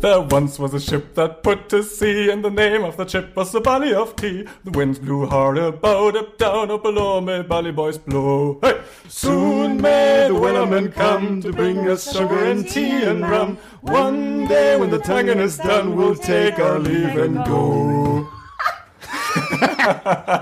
There once was a ship that put to sea, and the name of the ship was the Bally of Tea. The winds blew hard about, up, down, up below, may Bally boys blow. Hey! Soon may the Wellerman come to bring us sugar and tea and rum. One day when the tonguing is done, we'll take our leave and go.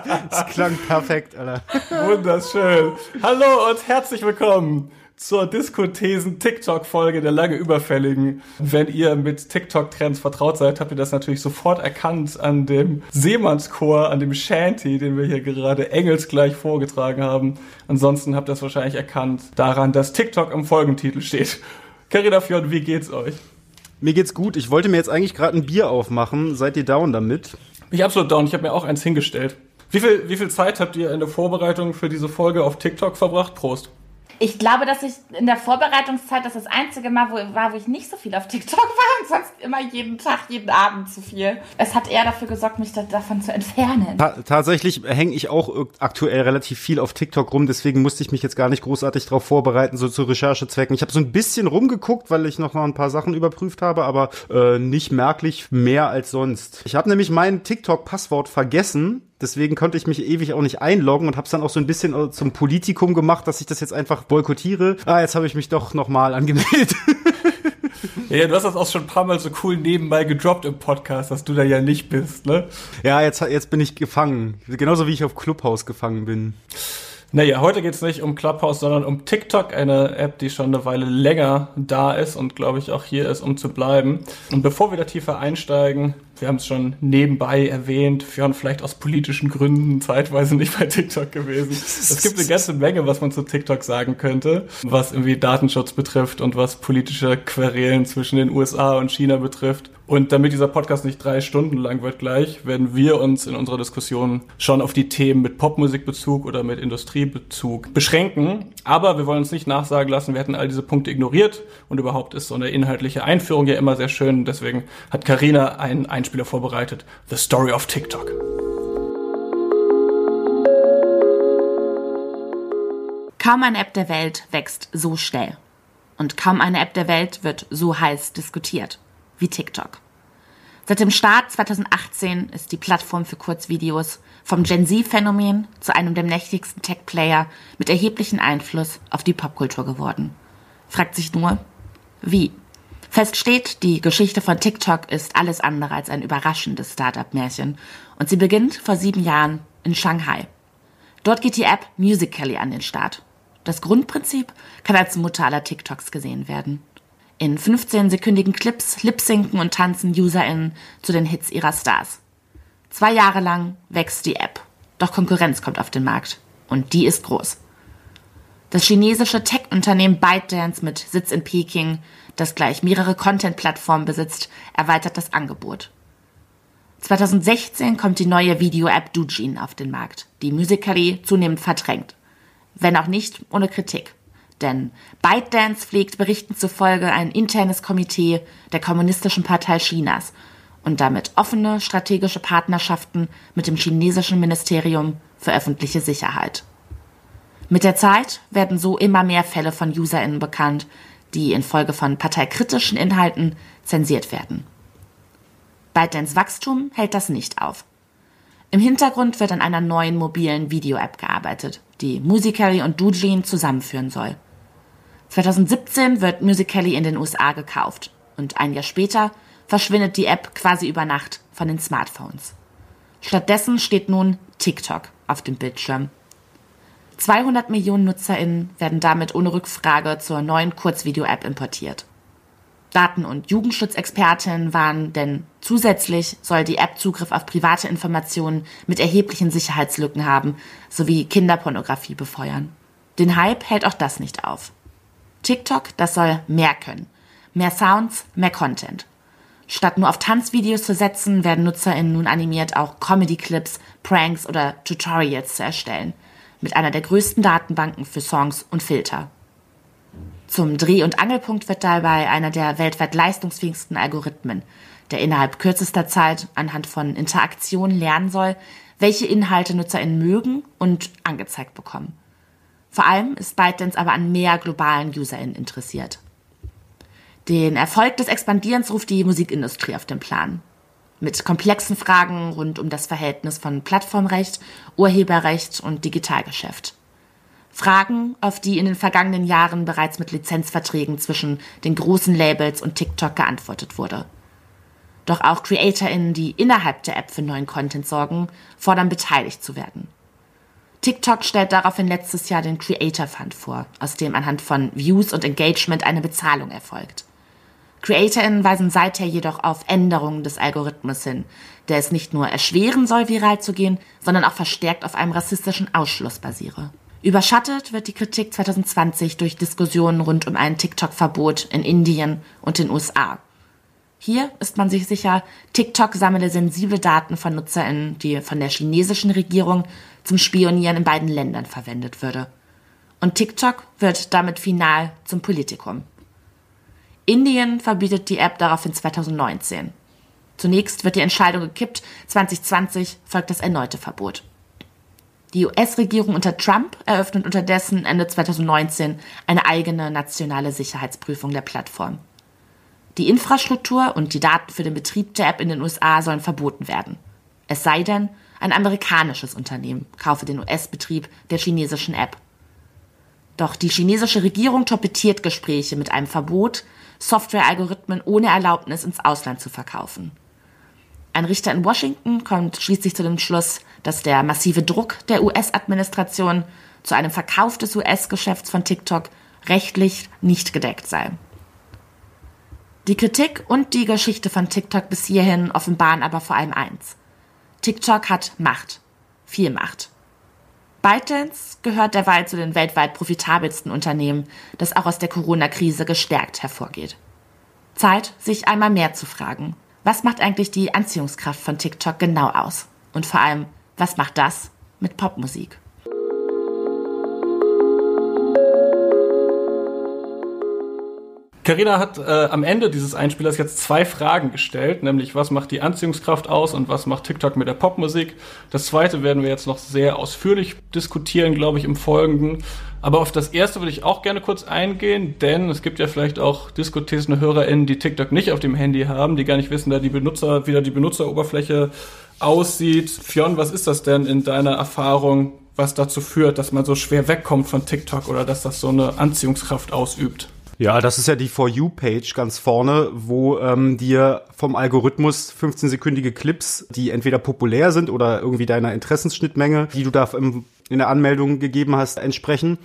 Das klang perfekt, Alter. Wunderschön. Hallo und herzlich willkommen zur Diskothesen-TikTok-Folge der lange Überfälligen. Wenn ihr mit TikTok-Trends vertraut seid, habt ihr das natürlich sofort erkannt an dem Seemannschor, an dem Shanty, den wir hier gerade engelsgleich vorgetragen haben. Ansonsten habt ihr es wahrscheinlich erkannt daran, dass TikTok im Folgentitel steht. Carina Fjord, wie geht's euch? Mir geht's gut. Ich wollte mir jetzt eigentlich gerade ein Bier aufmachen. Seid ihr down damit? Ich absolut down. Ich habe mir auch eins hingestellt. Wie viel, wie viel Zeit habt ihr in der Vorbereitung für diese Folge auf TikTok verbracht? Prost. Ich glaube, dass ich in der Vorbereitungszeit das das einzige Mal wo, war, wo ich nicht so viel auf TikTok war und sonst immer jeden Tag, jeden Abend zu viel. Es hat eher dafür gesorgt, mich da, davon zu entfernen. Ta tatsächlich hänge ich auch aktuell relativ viel auf TikTok rum, deswegen musste ich mich jetzt gar nicht großartig darauf vorbereiten, so zu Recherchezwecken. Ich habe so ein bisschen rumgeguckt, weil ich noch mal ein paar Sachen überprüft habe, aber äh, nicht merklich mehr als sonst. Ich habe nämlich mein TikTok-Passwort vergessen Deswegen konnte ich mich ewig auch nicht einloggen und habe es dann auch so ein bisschen äh, zum Politikum gemacht, dass ich das jetzt einfach boykottiere. Ah, jetzt habe ich mich doch nochmal angemeldet. Ja, du hast das auch schon ein paar Mal so cool nebenbei gedroppt im Podcast, dass du da ja nicht bist, ne? Ja, jetzt, jetzt bin ich gefangen. Genauso wie ich auf Clubhouse gefangen bin. Naja, heute geht's nicht um Clubhouse, sondern um TikTok, eine App, die schon eine Weile länger da ist und glaube ich auch hier ist, um zu bleiben. Und bevor wir da tiefer einsteigen, wir haben es schon nebenbei erwähnt, wir waren vielleicht aus politischen Gründen zeitweise nicht bei TikTok gewesen. Es gibt eine ganze Menge, was man zu TikTok sagen könnte, was irgendwie Datenschutz betrifft und was politische Querelen zwischen den USA und China betrifft. Und damit dieser Podcast nicht drei Stunden lang wird gleich, werden wir uns in unserer Diskussion schon auf die Themen mit Popmusikbezug oder mit Industriebezug beschränken. Aber wir wollen uns nicht nachsagen lassen, wir hätten all diese Punkte ignoriert und überhaupt ist so eine inhaltliche Einführung ja immer sehr schön. Deswegen hat Karina einen Einspieler vorbereitet. The Story of TikTok. Kaum eine App der Welt wächst so schnell. Und kaum eine App der Welt wird so heiß diskutiert wie TikTok. Seit dem Start 2018 ist die Plattform für Kurzvideos vom Gen Z-Phänomen zu einem der mächtigsten Tech-Player mit erheblichem Einfluss auf die Popkultur geworden. Fragt sich nur, wie? Fest steht, die Geschichte von TikTok ist alles andere als ein überraschendes Startup-Märchen und sie beginnt vor sieben Jahren in Shanghai. Dort geht die App Musical.ly an den Start. Das Grundprinzip kann als Mutter aller TikToks gesehen werden. In 15-sekündigen Clips lipsinken und tanzen UserInnen zu den Hits ihrer Stars. Zwei Jahre lang wächst die App. Doch Konkurrenz kommt auf den Markt. Und die ist groß. Das chinesische Tech-Unternehmen ByteDance mit Sitz in Peking, das gleich mehrere Content-Plattformen besitzt, erweitert das Angebot. 2016 kommt die neue Video-App Doujin auf den Markt, die Musical.ly zunehmend verdrängt. Wenn auch nicht ohne Kritik. Denn ByteDance pflegt Berichten zufolge ein internes Komitee der Kommunistischen Partei Chinas und damit offene strategische Partnerschaften mit dem chinesischen Ministerium für öffentliche Sicherheit. Mit der Zeit werden so immer mehr Fälle von UserInnen bekannt, die infolge von parteikritischen Inhalten zensiert werden. ByteDance Wachstum hält das nicht auf. Im Hintergrund wird an einer neuen mobilen Video-App gearbeitet, die Musical.ly und Doujin zusammenführen soll. 2017 wird Musical.ly in den USA gekauft und ein Jahr später verschwindet die App quasi über Nacht von den Smartphones. Stattdessen steht nun TikTok auf dem Bildschirm. 200 Millionen NutzerInnen werden damit ohne Rückfrage zur neuen Kurzvideo-App importiert. Daten- und Jugendschutzexpertinnen waren, denn zusätzlich soll die App Zugriff auf private Informationen mit erheblichen Sicherheitslücken haben sowie Kinderpornografie befeuern. Den Hype hält auch das nicht auf. TikTok, das soll mehr können. Mehr Sounds, mehr Content. Statt nur auf Tanzvideos zu setzen, werden NutzerInnen nun animiert, auch Comedy-Clips, Pranks oder Tutorials zu erstellen. Mit einer der größten Datenbanken für Songs und Filter. Zum Dreh- und Angelpunkt wird dabei einer der weltweit leistungsfähigsten Algorithmen, der innerhalb kürzester Zeit anhand von Interaktionen lernen soll, welche Inhalte NutzerInnen mögen und angezeigt bekommen. Vor allem ist ByteDance aber an mehr globalen UserInnen interessiert. Den Erfolg des Expandierens ruft die Musikindustrie auf den Plan. Mit komplexen Fragen rund um das Verhältnis von Plattformrecht, Urheberrecht und Digitalgeschäft. Fragen, auf die in den vergangenen Jahren bereits mit Lizenzverträgen zwischen den großen Labels und TikTok geantwortet wurde. Doch auch CreatorInnen, die innerhalb der App für neuen Content sorgen, fordern beteiligt zu werden. TikTok stellt daraufhin letztes Jahr den Creator Fund vor, aus dem anhand von Views und Engagement eine Bezahlung erfolgt. CreatorInnen weisen seither jedoch auf Änderungen des Algorithmus hin, der es nicht nur erschweren soll, viral zu gehen, sondern auch verstärkt auf einem rassistischen Ausschluss basiere. Überschattet wird die Kritik 2020 durch Diskussionen rund um ein TikTok-Verbot in Indien und den USA. Hier ist man sich sicher, TikTok sammle sensible Daten von NutzerInnen, die von der chinesischen Regierung zum Spionieren in beiden Ländern verwendet würde. Und TikTok wird damit final zum Politikum. Indien verbietet die App daraufhin 2019. Zunächst wird die Entscheidung gekippt, 2020 folgt das erneute Verbot. Die US-Regierung unter Trump eröffnet unterdessen Ende 2019 eine eigene nationale Sicherheitsprüfung der Plattform. Die Infrastruktur und die Daten für den Betrieb der App in den USA sollen verboten werden. Es sei denn, ein amerikanisches Unternehmen kaufe den US-Betrieb der chinesischen App. Doch die chinesische Regierung torpediert Gespräche mit einem Verbot, Software-Algorithmen ohne Erlaubnis ins Ausland zu verkaufen. Ein Richter in Washington kommt schließlich zu dem Schluss, dass der massive Druck der US-Administration zu einem Verkauf des US-Geschäfts von TikTok rechtlich nicht gedeckt sei. Die Kritik und die Geschichte von TikTok bis hierhin offenbaren aber vor allem eins. TikTok hat Macht. Viel Macht. ByteDance gehört derweil zu den weltweit profitabelsten Unternehmen, das auch aus der Corona-Krise gestärkt hervorgeht. Zeit, sich einmal mehr zu fragen, was macht eigentlich die Anziehungskraft von TikTok genau aus? Und vor allem, was macht das mit Popmusik? Carina hat äh, am Ende dieses Einspielers jetzt zwei Fragen gestellt, nämlich was macht die Anziehungskraft aus und was macht TikTok mit der Popmusik. Das zweite werden wir jetzt noch sehr ausführlich diskutieren, glaube ich, im Folgenden. Aber auf das erste würde ich auch gerne kurz eingehen, denn es gibt ja vielleicht auch diskutierende HörerInnen, die TikTok nicht auf dem Handy haben, die gar nicht wissen, da die Benutzer, wie da die Benutzeroberfläche aussieht. Fionn, was ist das denn in deiner Erfahrung, was dazu führt, dass man so schwer wegkommt von TikTok oder dass das so eine Anziehungskraft ausübt? Ja, das ist ja die For You-Page ganz vorne, wo ähm, dir vom Algorithmus 15-sekündige Clips, die entweder populär sind oder irgendwie deiner Interessensschnittmenge, die du da im, in der Anmeldung gegeben hast, entsprechen.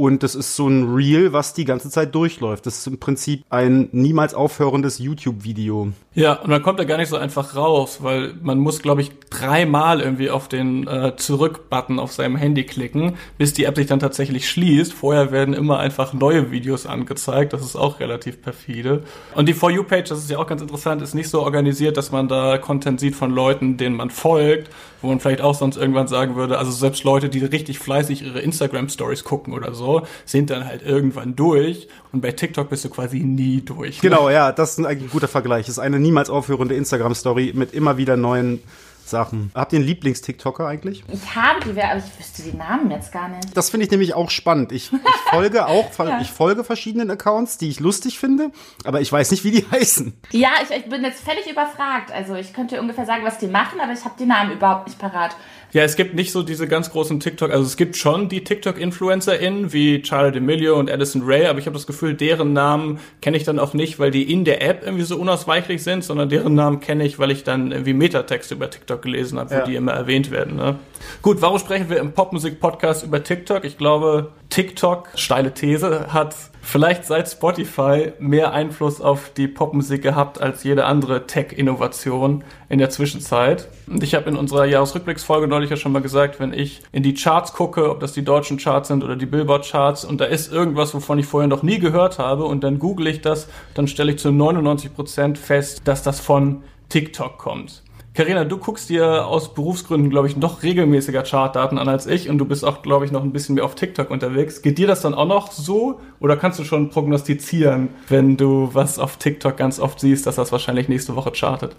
Und das ist so ein Reel, was die ganze Zeit durchläuft. Das ist im Prinzip ein niemals aufhörendes YouTube-Video. Ja, und man kommt da gar nicht so einfach raus, weil man muss, glaube ich, dreimal irgendwie auf den äh, Zurück-Button auf seinem Handy klicken, bis die App sich dann tatsächlich schließt. Vorher werden immer einfach neue Videos angezeigt. Das ist auch relativ perfide. Und die For You-Page, das ist ja auch ganz interessant, ist nicht so organisiert, dass man da Content sieht von Leuten, denen man folgt, wo man vielleicht auch sonst irgendwann sagen würde, also selbst Leute, die richtig fleißig ihre Instagram-Stories gucken oder so, sind dann halt irgendwann durch. Und bei TikTok bist du quasi nie durch. Ne? Genau, ja, das ist eigentlich ein guter Vergleich. Das ist eine niemals aufhörende Instagram-Story mit immer wieder neuen Sachen. Habt ihr einen Lieblings-TikToker eigentlich? Ich habe die, aber ich wüsste die Namen jetzt gar nicht. Das finde ich nämlich auch spannend. Ich, ich folge auch, ja. ich folge verschiedenen Accounts, die ich lustig finde, aber ich weiß nicht, wie die heißen. Ja, ich, ich bin jetzt völlig überfragt. Also ich könnte ungefähr sagen, was die machen, aber ich habe die Namen überhaupt nicht parat. Ja, es gibt nicht so diese ganz großen TikTok, also es gibt schon die TikTok-InfluencerInnen wie Charlie D'Amelio und Addison Ray, aber ich habe das Gefühl, deren Namen kenne ich dann auch nicht, weil die in der App irgendwie so unausweichlich sind, sondern deren Namen kenne ich, weil ich dann irgendwie Metatexte über TikTok gelesen habe, wo ja. die immer erwähnt werden. Ne? Gut, warum sprechen wir im Popmusik-Podcast über TikTok? Ich glaube, TikTok, steile These, hat vielleicht seit Spotify mehr Einfluss auf die Popmusik gehabt als jede andere Tech-Innovation in der Zwischenzeit. Und ich habe in unserer Jahresrückblicksfolge neulich ja schon mal gesagt, wenn ich in die Charts gucke, ob das die deutschen Charts sind oder die Billboard-Charts, und da ist irgendwas, wovon ich vorher noch nie gehört habe, und dann google ich das, dann stelle ich zu 99 Prozent fest, dass das von TikTok kommt. Karina, du guckst dir aus Berufsgründen, glaube ich, noch regelmäßiger Chartdaten an als ich und du bist auch, glaube ich, noch ein bisschen mehr auf TikTok unterwegs. Geht dir das dann auch noch so oder kannst du schon prognostizieren, wenn du was auf TikTok ganz oft siehst, dass das wahrscheinlich nächste Woche chartet?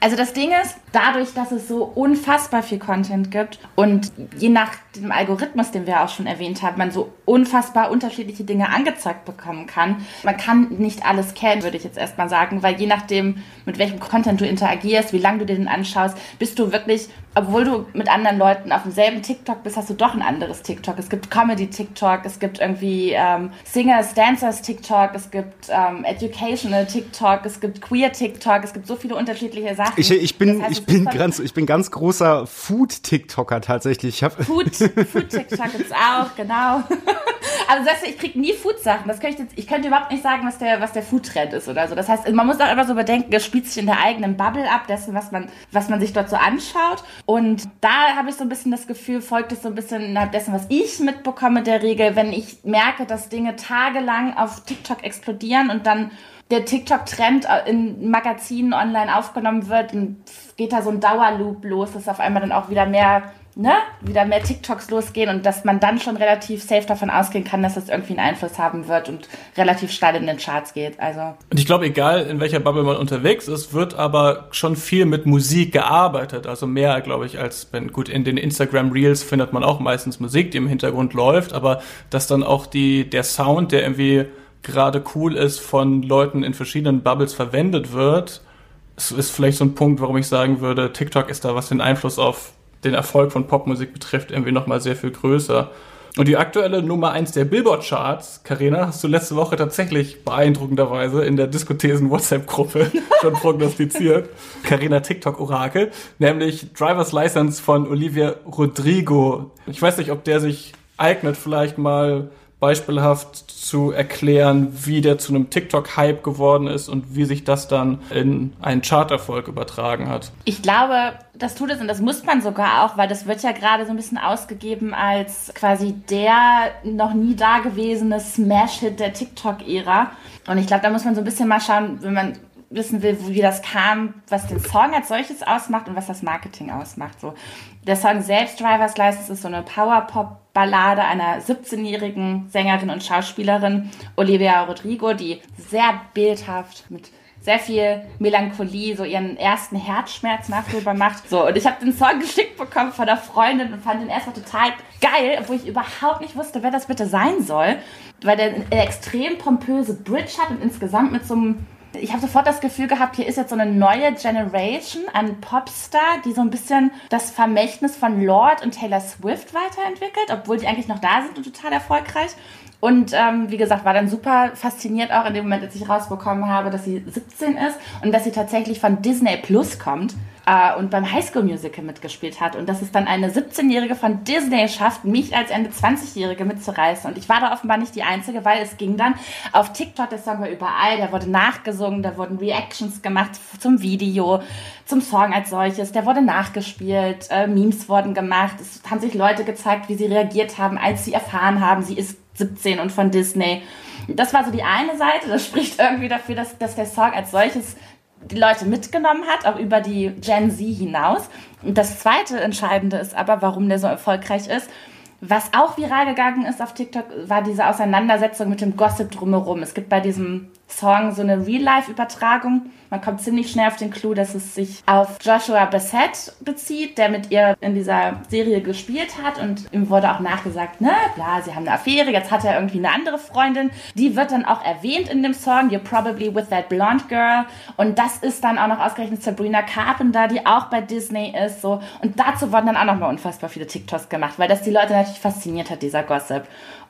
Also das Ding ist, dadurch, dass es so unfassbar viel Content gibt und je nach dem Algorithmus, den wir auch schon erwähnt haben, man so unfassbar unterschiedliche Dinge angezeigt bekommen kann. Man kann nicht alles kennen, würde ich jetzt erstmal sagen, weil je nachdem, mit welchem Content du interagierst, wie lange du dir den anschaust, bist du wirklich, obwohl du mit anderen Leuten auf demselben TikTok bist, hast du doch ein anderes TikTok. Es gibt Comedy-TikTok, es gibt irgendwie ähm, Singers, Dancers TikTok, es gibt ähm, Educational TikTok, es gibt Queer TikTok, es gibt so viele unterschiedliche Sachen. Ich, ich bin, das heißt, ich bin ganz, ich bin ganz großer Food-TikToker tatsächlich. Food, Food-TikTok gibt's auch, genau. Also sagst du, ich krieg nie Food-Sachen. Das könnte ich, jetzt, ich könnte überhaupt nicht sagen, was der, was der Food-Trend ist oder so. Das heißt, man muss auch immer so bedenken, es spielt sich in der eigenen Bubble ab, dessen, was man, was man sich dort so anschaut. Und da habe ich so ein bisschen das Gefühl, folgt es so ein bisschen innerhalb dessen, was ich mitbekomme, der Regel, wenn ich merke, dass Dinge tagelang auf TikTok explodieren und dann der TikTok-Trend in Magazinen online aufgenommen wird, dann geht da so ein Dauerloop los, dass auf einmal dann auch wieder mehr ne, wieder mehr TikToks losgehen und dass man dann schon relativ safe davon ausgehen kann, dass das irgendwie einen Einfluss haben wird und relativ steil in den Charts geht. Also. Und ich glaube, egal in welcher Bubble man unterwegs ist, wird aber schon viel mit Musik gearbeitet. Also mehr, glaube ich, als wenn, gut, in den Instagram Reels findet man auch meistens Musik, die im Hintergrund läuft, aber dass dann auch die, der Sound, der irgendwie gerade cool ist, von Leuten in verschiedenen Bubbles verwendet wird, ist vielleicht so ein Punkt, warum ich sagen würde, TikTok ist da, was den Einfluss auf den Erfolg von Popmusik betrifft, irgendwie nochmal sehr viel größer. Und die aktuelle Nummer 1 der Billboard-Charts, Karina, hast du letzte Woche tatsächlich beeindruckenderweise in der Diskothesen-WhatsApp-Gruppe schon prognostiziert. Karina TikTok-Orakel, nämlich Driver's License von Olivia Rodrigo. Ich weiß nicht, ob der sich eignet, vielleicht mal beispielhaft zu erklären, wie der zu einem TikTok-Hype geworden ist und wie sich das dann in einen Charterfolg übertragen hat. Ich glaube, das tut es und das muss man sogar auch, weil das wird ja gerade so ein bisschen ausgegeben als quasi der noch nie dagewesene Smash-Hit der TikTok-Ära. Und ich glaube, da muss man so ein bisschen mal schauen, wenn man wissen will, wie das kam, was den Song als solches ausmacht und was das Marketing ausmacht. So. Der Song selbst, Driver's License, ist so eine Power-Pop-Ballade einer 17-jährigen Sängerin und Schauspielerin, Olivia Rodrigo, die sehr bildhaft mit sehr viel Melancholie, so ihren ersten Herzschmerz nachfühlbar macht. So, und ich habe den Song geschickt bekommen von einer Freundin und fand den erstmal total geil, obwohl ich überhaupt nicht wusste, wer das bitte sein soll, weil der eine extrem pompöse Bridge hat und insgesamt mit so einem ich habe sofort das Gefühl gehabt, hier ist jetzt so eine neue Generation an Popstar, die so ein bisschen das Vermächtnis von Lord und Taylor Swift weiterentwickelt, obwohl die eigentlich noch da sind und total erfolgreich. Und ähm, wie gesagt, war dann super fasziniert auch in dem Moment, als ich rausbekommen habe, dass sie 17 ist und dass sie tatsächlich von Disney Plus kommt äh, und beim Highschool Musical mitgespielt hat. Und dass es dann eine 17-Jährige von Disney schafft, mich als Ende 20-Jährige mitzureißen. Und ich war da offenbar nicht die Einzige, weil es ging dann auf TikTok, der Song war überall, der wurde nachgesungen, da wurden Reactions gemacht zum Video, zum Song als solches, der wurde nachgespielt, äh, Memes wurden gemacht, es haben sich Leute gezeigt, wie sie reagiert haben, als sie erfahren haben, sie ist 17 und von Disney. Das war so die eine Seite, das spricht irgendwie dafür, dass, dass der Song als solches die Leute mitgenommen hat, auch über die Gen Z hinaus. Und das zweite Entscheidende ist aber, warum der so erfolgreich ist. Was auch viral gegangen ist auf TikTok, war diese Auseinandersetzung mit dem Gossip drumherum. Es gibt bei diesem Song so eine Real-Life-Übertragung. Man kommt ziemlich schnell auf den Clou, dass es sich auf Joshua Bassett bezieht, der mit ihr in dieser Serie gespielt hat und ihm wurde auch nachgesagt, ne, klar, sie haben eine Affäre, jetzt hat er irgendwie eine andere Freundin. Die wird dann auch erwähnt in dem Song, You're Probably With That Blonde Girl und das ist dann auch noch ausgerechnet Sabrina Carpenter, die auch bei Disney ist, so. Und dazu wurden dann auch noch mal unfassbar viele TikToks gemacht, weil das die Leute natürlich fasziniert hat, dieser Gossip.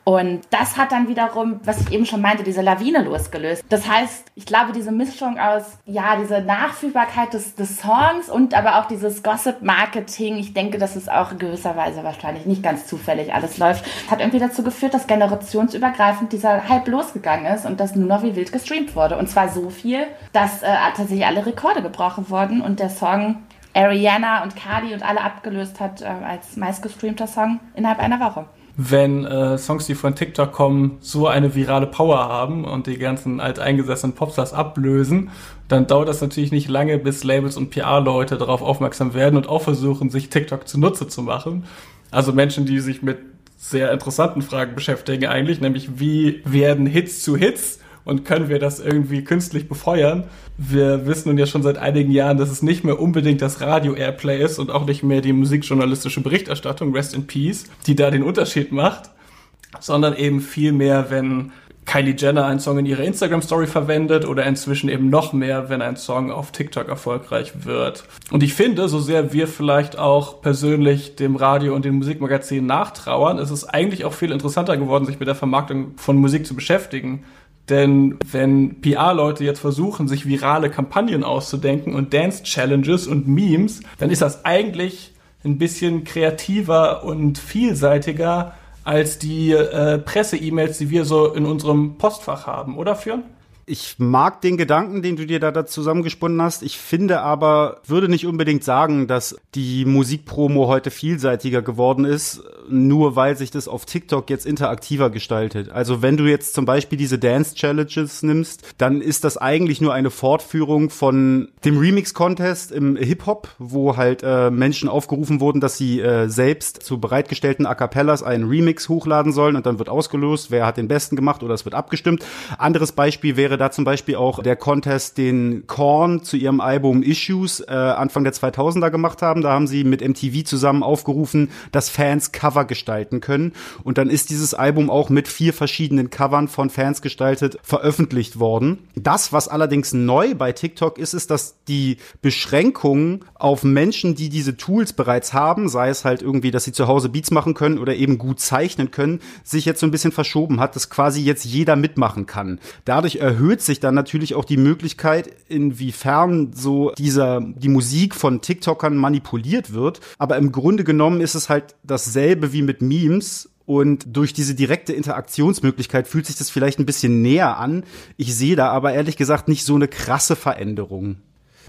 Und das hat dann wiederum, was ich eben schon meinte, diese Lawine losgelöst. Das heißt, ich glaube, diese Mischung aus, ja, diese Nachfühlbarkeit des, des Songs und aber auch dieses Gossip-Marketing, ich denke, dass es auch in gewisser Weise wahrscheinlich nicht ganz zufällig alles läuft, hat irgendwie dazu geführt, dass generationsübergreifend dieser Hype losgegangen ist und dass nur noch wie wild gestreamt wurde. Und zwar so viel, dass äh, tatsächlich alle Rekorde gebrochen wurden und der Song Ariana und Cardi und alle abgelöst hat äh, als meistgestreamter Song innerhalb einer Woche. Wenn äh, Songs, die von TikTok kommen, so eine virale Power haben und die ganzen alteingesessenen Popstars ablösen, dann dauert das natürlich nicht lange, bis Labels und PR-Leute darauf aufmerksam werden und auch versuchen, sich TikTok zunutze zu machen. Also Menschen, die sich mit sehr interessanten Fragen beschäftigen eigentlich, nämlich wie werden Hits zu Hits und können wir das irgendwie künstlich befeuern? Wir wissen nun ja schon seit einigen Jahren, dass es nicht mehr unbedingt das Radio-Airplay ist und auch nicht mehr die musikjournalistische Berichterstattung, Rest in Peace, die da den Unterschied macht, sondern eben viel mehr, wenn Kylie Jenner einen Song in ihrer Instagram-Story verwendet oder inzwischen eben noch mehr, wenn ein Song auf TikTok erfolgreich wird. Und ich finde, so sehr wir vielleicht auch persönlich dem Radio und den Musikmagazinen nachtrauern, ist es eigentlich auch viel interessanter geworden, sich mit der Vermarktung von Musik zu beschäftigen. Denn wenn PR-Leute jetzt versuchen, sich virale Kampagnen auszudenken und Dance-Challenges und Memes, dann ist das eigentlich ein bisschen kreativer und vielseitiger als die äh, Presse-E-Mails, die wir so in unserem Postfach haben, oder Fürn? Ich mag den Gedanken, den du dir da, da zusammengesponnen hast. Ich finde aber, würde nicht unbedingt sagen, dass die Musikpromo heute vielseitiger geworden ist, nur weil sich das auf TikTok jetzt interaktiver gestaltet. Also wenn du jetzt zum Beispiel diese Dance Challenges nimmst, dann ist das eigentlich nur eine Fortführung von dem Remix Contest im Hip Hop, wo halt äh, Menschen aufgerufen wurden, dass sie äh, selbst zu bereitgestellten A cappellas einen Remix hochladen sollen und dann wird ausgelost, wer hat den besten gemacht oder es wird abgestimmt. Anderes Beispiel wäre da zum Beispiel auch der Contest, den Korn zu ihrem Album Issues äh, Anfang der 2000er gemacht haben. Da haben sie mit MTV zusammen aufgerufen, dass Fans Cover gestalten können. Und dann ist dieses Album auch mit vier verschiedenen Covern von Fans gestaltet veröffentlicht worden. Das, was allerdings neu bei TikTok ist, ist, dass die Beschränkungen auf Menschen, die diese Tools bereits haben, sei es halt irgendwie, dass sie zu Hause Beats machen können oder eben gut zeichnen können, sich jetzt so ein bisschen verschoben hat, dass quasi jetzt jeder mitmachen kann. Dadurch erhöht erhöht sich dann natürlich auch die Möglichkeit, inwiefern so dieser, die Musik von TikTokern manipuliert wird. Aber im Grunde genommen ist es halt dasselbe wie mit Memes. Und durch diese direkte Interaktionsmöglichkeit fühlt sich das vielleicht ein bisschen näher an. Ich sehe da aber ehrlich gesagt nicht so eine krasse Veränderung.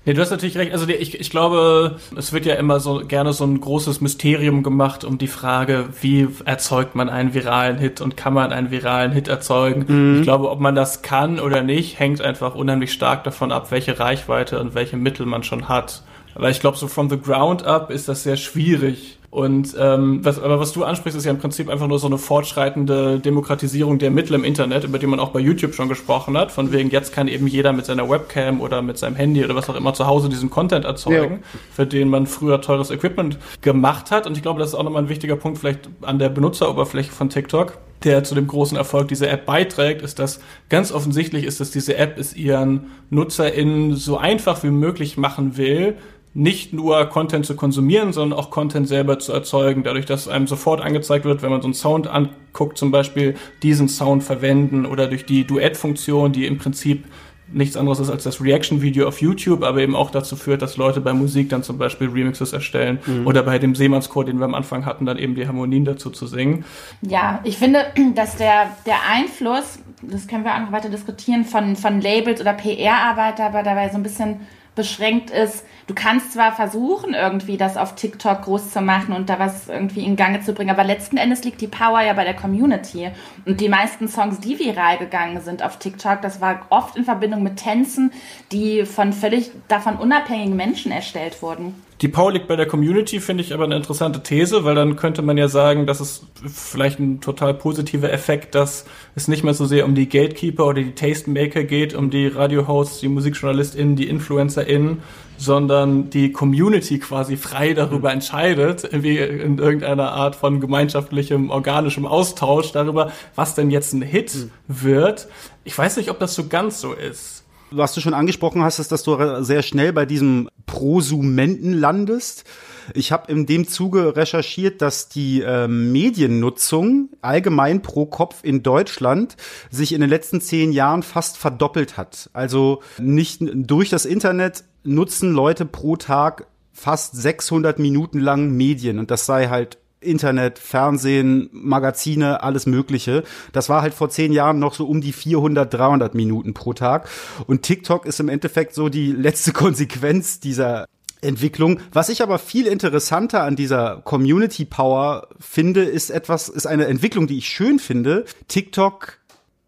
Nee, du hast natürlich recht. Also ich, ich glaube, es wird ja immer so gerne so ein großes Mysterium gemacht um die Frage, wie erzeugt man einen viralen Hit und kann man einen viralen Hit erzeugen. Mhm. Ich glaube, ob man das kann oder nicht, hängt einfach unheimlich stark davon ab, welche Reichweite und welche Mittel man schon hat. Aber ich glaube, so from the ground up ist das sehr schwierig und ähm, was, aber was du ansprichst, ist ja im Prinzip einfach nur so eine fortschreitende Demokratisierung der Mittel im Internet, über die man auch bei YouTube schon gesprochen hat. Von wegen, jetzt kann eben jeder mit seiner Webcam oder mit seinem Handy oder was auch immer zu Hause diesen Content erzeugen, ja. für den man früher teures Equipment gemacht hat. Und ich glaube, das ist auch nochmal ein wichtiger Punkt vielleicht an der Benutzeroberfläche von TikTok, der zu dem großen Erfolg dieser App beiträgt, ist, dass ganz offensichtlich ist, dass diese App es ihren NutzerInnen so einfach wie möglich machen will, nicht nur Content zu konsumieren, sondern auch Content selber zu erzeugen, dadurch, dass einem sofort angezeigt wird, wenn man so einen Sound anguckt, zum Beispiel diesen Sound verwenden oder durch die Duett-Funktion, die im Prinzip nichts anderes ist als das Reaction-Video auf YouTube, aber eben auch dazu führt, dass Leute bei Musik dann zum Beispiel Remixes erstellen mhm. oder bei dem Seemannschor, den wir am Anfang hatten, dann eben die Harmonien dazu zu singen. Ja, ich finde, dass der, der Einfluss, das können wir auch noch weiter diskutieren, von, von Labels oder PR-Arbeit aber dabei so ein bisschen beschränkt ist. Du kannst zwar versuchen, irgendwie das auf TikTok groß zu machen und da was irgendwie in Gange zu bringen, aber letzten Endes liegt die Power ja bei der Community. Und die meisten Songs, die viral gegangen sind auf TikTok, das war oft in Verbindung mit Tänzen, die von völlig davon unabhängigen Menschen erstellt wurden. Die Power liegt bei der Community, finde ich aber eine interessante These, weil dann könnte man ja sagen, dass es vielleicht ein total positiver Effekt, dass es nicht mehr so sehr um die Gatekeeper oder die Tastemaker geht, um die Radiohosts, die MusikjournalistInnen, die InfluencerInnen, sondern die Community quasi frei darüber entscheidet, wie in irgendeiner Art von gemeinschaftlichem, organischem Austausch darüber, was denn jetzt ein Hit mhm. wird. Ich weiß nicht, ob das so ganz so ist. Was du schon angesprochen hast, ist, dass du sehr schnell bei diesem Prosumenten landest. Ich habe in dem Zuge recherchiert, dass die äh, Mediennutzung allgemein pro Kopf in Deutschland sich in den letzten zehn Jahren fast verdoppelt hat. Also nicht durch das Internet nutzen Leute pro Tag fast 600 Minuten lang Medien und das sei halt Internet, Fernsehen, Magazine, alles Mögliche. Das war halt vor zehn Jahren noch so um die 400, 300 Minuten pro Tag. Und TikTok ist im Endeffekt so die letzte Konsequenz dieser Entwicklung. Was ich aber viel interessanter an dieser Community Power finde, ist etwas, ist eine Entwicklung, die ich schön finde. TikTok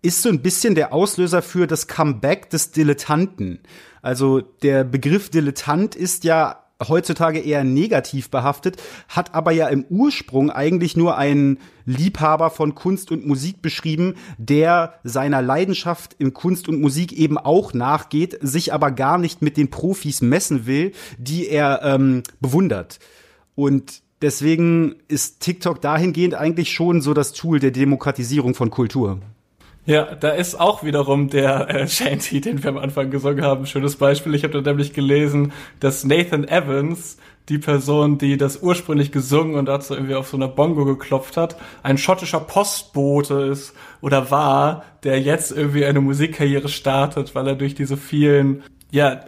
ist so ein bisschen der Auslöser für das Comeback des Dilettanten. Also der Begriff Dilettant ist ja heutzutage eher negativ behaftet, hat aber ja im Ursprung eigentlich nur einen Liebhaber von Kunst und Musik beschrieben, der seiner Leidenschaft in Kunst und Musik eben auch nachgeht, sich aber gar nicht mit den Profis messen will, die er ähm, bewundert. Und deswegen ist TikTok dahingehend eigentlich schon so das Tool der Demokratisierung von Kultur. Ja, da ist auch wiederum der äh, Shanty, den wir am Anfang gesungen haben, schönes Beispiel. Ich habe da nämlich gelesen, dass Nathan Evans, die Person, die das ursprünglich gesungen und dazu irgendwie auf so einer Bongo geklopft hat, ein schottischer Postbote ist oder war, der jetzt irgendwie eine Musikkarriere startet, weil er durch diese vielen ja,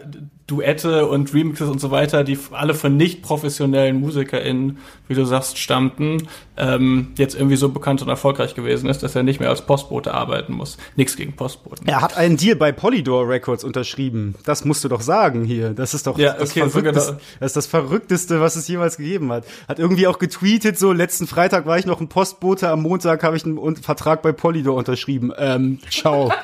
Duette und Remixes und so weiter, die alle von nicht professionellen MusikerInnen, wie du sagst, stammten, ähm, jetzt irgendwie so bekannt und erfolgreich gewesen ist, dass er nicht mehr als Postbote arbeiten muss. Nichts gegen Postboten. Er hat einen Deal bei Polydor Records unterschrieben. Das musst du doch sagen hier. Das ist doch ja, das, okay, Verrückteste, so das, ist das Verrückteste, was es jemals gegeben hat. Hat irgendwie auch getweetet, so letzten Freitag war ich noch ein Postbote, am Montag habe ich einen Vertrag bei Polydor unterschrieben. Ähm, ciao.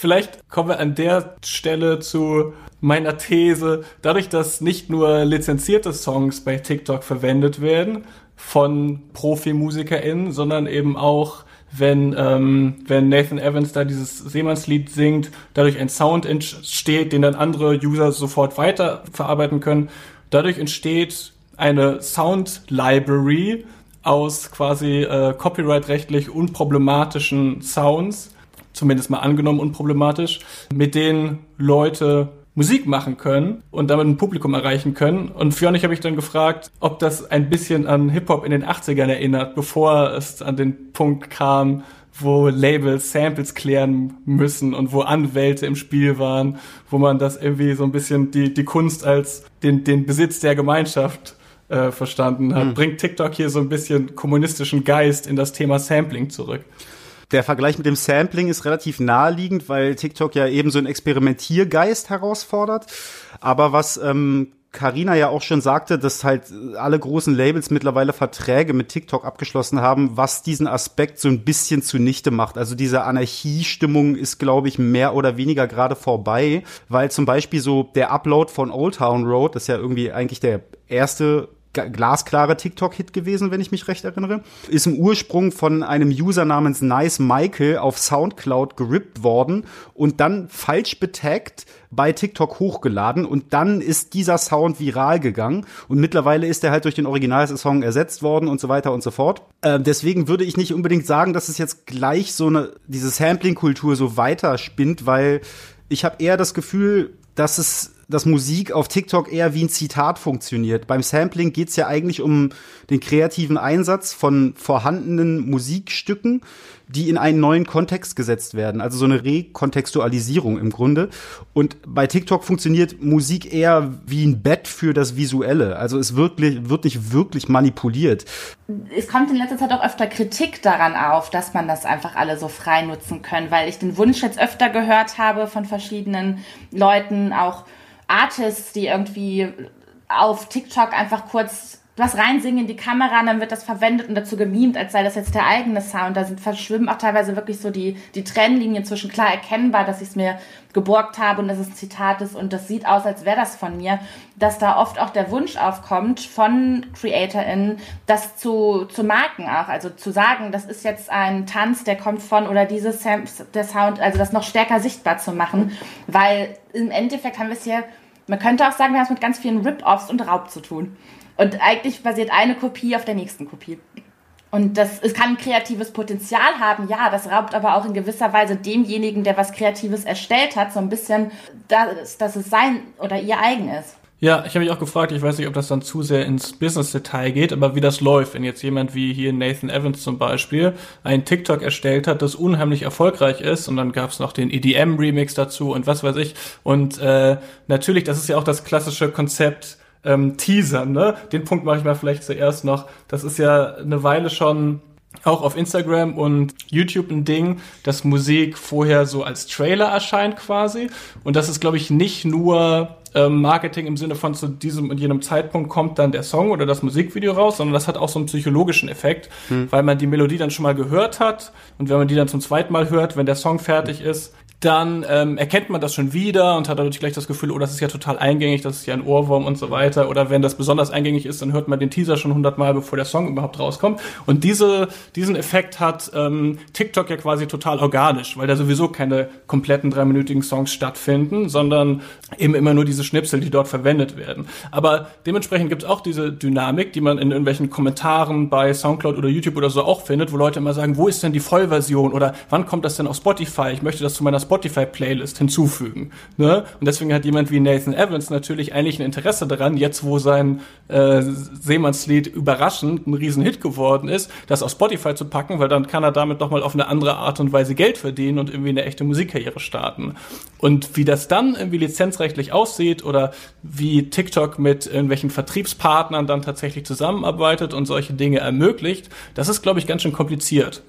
Vielleicht kommen wir an der Stelle zu meiner These, dadurch, dass nicht nur lizenzierte Songs bei TikTok verwendet werden von ProfimusikerInnen, sondern eben auch wenn, ähm, wenn Nathan Evans da dieses Seemannslied singt, dadurch ein Sound entsteht, den dann andere User sofort weiterverarbeiten können. Dadurch entsteht eine Sound Library aus quasi äh, copyright-rechtlich unproblematischen Sounds, zumindest mal angenommen unproblematisch, mit denen Leute Musik machen können und damit ein Publikum erreichen können. Und Fionich habe ich dann gefragt, ob das ein bisschen an Hip-Hop in den 80ern erinnert, bevor es an den Punkt kam, wo Labels Samples klären müssen und wo Anwälte im Spiel waren, wo man das irgendwie so ein bisschen die, die Kunst als den, den Besitz der Gemeinschaft äh, verstanden hat. Mhm. Bringt TikTok hier so ein bisschen kommunistischen Geist in das Thema Sampling zurück. Der Vergleich mit dem Sampling ist relativ naheliegend, weil TikTok ja eben so einen Experimentiergeist herausfordert. Aber was ähm, Carina ja auch schon sagte, dass halt alle großen Labels mittlerweile Verträge mit TikTok abgeschlossen haben, was diesen Aspekt so ein bisschen zunichte macht. Also diese Anarchiestimmung ist, glaube ich, mehr oder weniger gerade vorbei, weil zum Beispiel so der Upload von Old Town Road, das ist ja irgendwie eigentlich der erste glasklare TikTok-Hit gewesen, wenn ich mich recht erinnere. Ist im Ursprung von einem User namens Nice Michael auf Soundcloud gerippt worden und dann falsch betaggt bei TikTok hochgeladen und dann ist dieser Sound viral gegangen und mittlerweile ist er halt durch den Originalsong ersetzt worden und so weiter und so fort. Äh, deswegen würde ich nicht unbedingt sagen, dass es jetzt gleich so eine diese Sampling-Kultur so weiter spinnt, weil ich habe eher das Gefühl, dass es dass Musik auf TikTok eher wie ein Zitat funktioniert. Beim Sampling geht's ja eigentlich um den kreativen Einsatz von vorhandenen Musikstücken, die in einen neuen Kontext gesetzt werden. Also so eine Rekontextualisierung im Grunde. Und bei TikTok funktioniert Musik eher wie ein Bett für das Visuelle. Also es wirklich, wird nicht wirklich manipuliert. Es kommt in letzter Zeit auch öfter Kritik daran auf, dass man das einfach alle so frei nutzen können, weil ich den Wunsch jetzt öfter gehört habe von verschiedenen Leuten, auch Artists, die irgendwie auf TikTok einfach kurz was reinsingen in die Kamera und dann wird das verwendet und dazu gemimt, als sei das jetzt der eigene Sound. Da sind, verschwimmen auch teilweise wirklich so die, die Trennlinien zwischen klar erkennbar, dass ich es mir geborgt habe und dass es ein Zitat ist und das sieht aus, als wäre das von mir, dass da oft auch der Wunsch aufkommt von CreatorInnen, das zu, zu marken auch, also zu sagen, das ist jetzt ein Tanz, der kommt von oder dieses der Sound, also das noch stärker sichtbar zu machen, weil im Endeffekt haben wir es hier man könnte auch sagen, wir haben es mit ganz vielen Rip-Offs und Raub zu tun. Und eigentlich basiert eine Kopie auf der nächsten Kopie. Und das, es kann kreatives Potenzial haben, ja, das raubt aber auch in gewisser Weise demjenigen, der was Kreatives erstellt hat, so ein bisschen, dass, dass es sein oder ihr eigen ist. Ja, ich habe mich auch gefragt, ich weiß nicht, ob das dann zu sehr ins Business-Detail geht, aber wie das läuft, wenn jetzt jemand wie hier Nathan Evans zum Beispiel einen TikTok erstellt hat, das unheimlich erfolgreich ist und dann gab es noch den EDM-Remix dazu und was weiß ich. Und äh, natürlich, das ist ja auch das klassische Konzept, ähm, teasern. Ne? Den Punkt mache ich mal vielleicht zuerst noch. Das ist ja eine Weile schon auch auf Instagram und YouTube ein Ding, dass Musik vorher so als Trailer erscheint quasi. Und das ist, glaube ich, nicht nur ähm, Marketing im Sinne von zu diesem und jenem Zeitpunkt kommt dann der Song oder das Musikvideo raus, sondern das hat auch so einen psychologischen Effekt, hm. weil man die Melodie dann schon mal gehört hat und wenn man die dann zum zweiten Mal hört, wenn der Song fertig ist, dann ähm, erkennt man das schon wieder und hat dadurch gleich das Gefühl, oh, das ist ja total eingängig, das ist ja ein Ohrwurm und so weiter. Oder wenn das besonders eingängig ist, dann hört man den Teaser schon hundertmal, bevor der Song überhaupt rauskommt. Und diese, diesen Effekt hat ähm, TikTok ja quasi total organisch, weil da sowieso keine kompletten dreiminütigen Songs stattfinden, sondern eben immer nur diese Schnipsel, die dort verwendet werden. Aber dementsprechend gibt es auch diese Dynamik, die man in irgendwelchen Kommentaren bei Soundcloud oder YouTube oder so auch findet, wo Leute immer sagen, wo ist denn die Vollversion oder wann kommt das denn auf Spotify? Ich möchte das zu meiner Spotify-Playlist hinzufügen. Ne? Und deswegen hat jemand wie Nathan Evans natürlich eigentlich ein Interesse daran, jetzt wo sein äh, Seemannslied überraschend ein Riesenhit geworden ist, das auf Spotify zu packen, weil dann kann er damit nochmal auf eine andere Art und Weise Geld verdienen und irgendwie eine echte Musikkarriere starten. Und wie das dann irgendwie lizenzrechtlich aussieht oder wie TikTok mit irgendwelchen Vertriebspartnern dann tatsächlich zusammenarbeitet und solche Dinge ermöglicht, das ist, glaube ich, ganz schön kompliziert.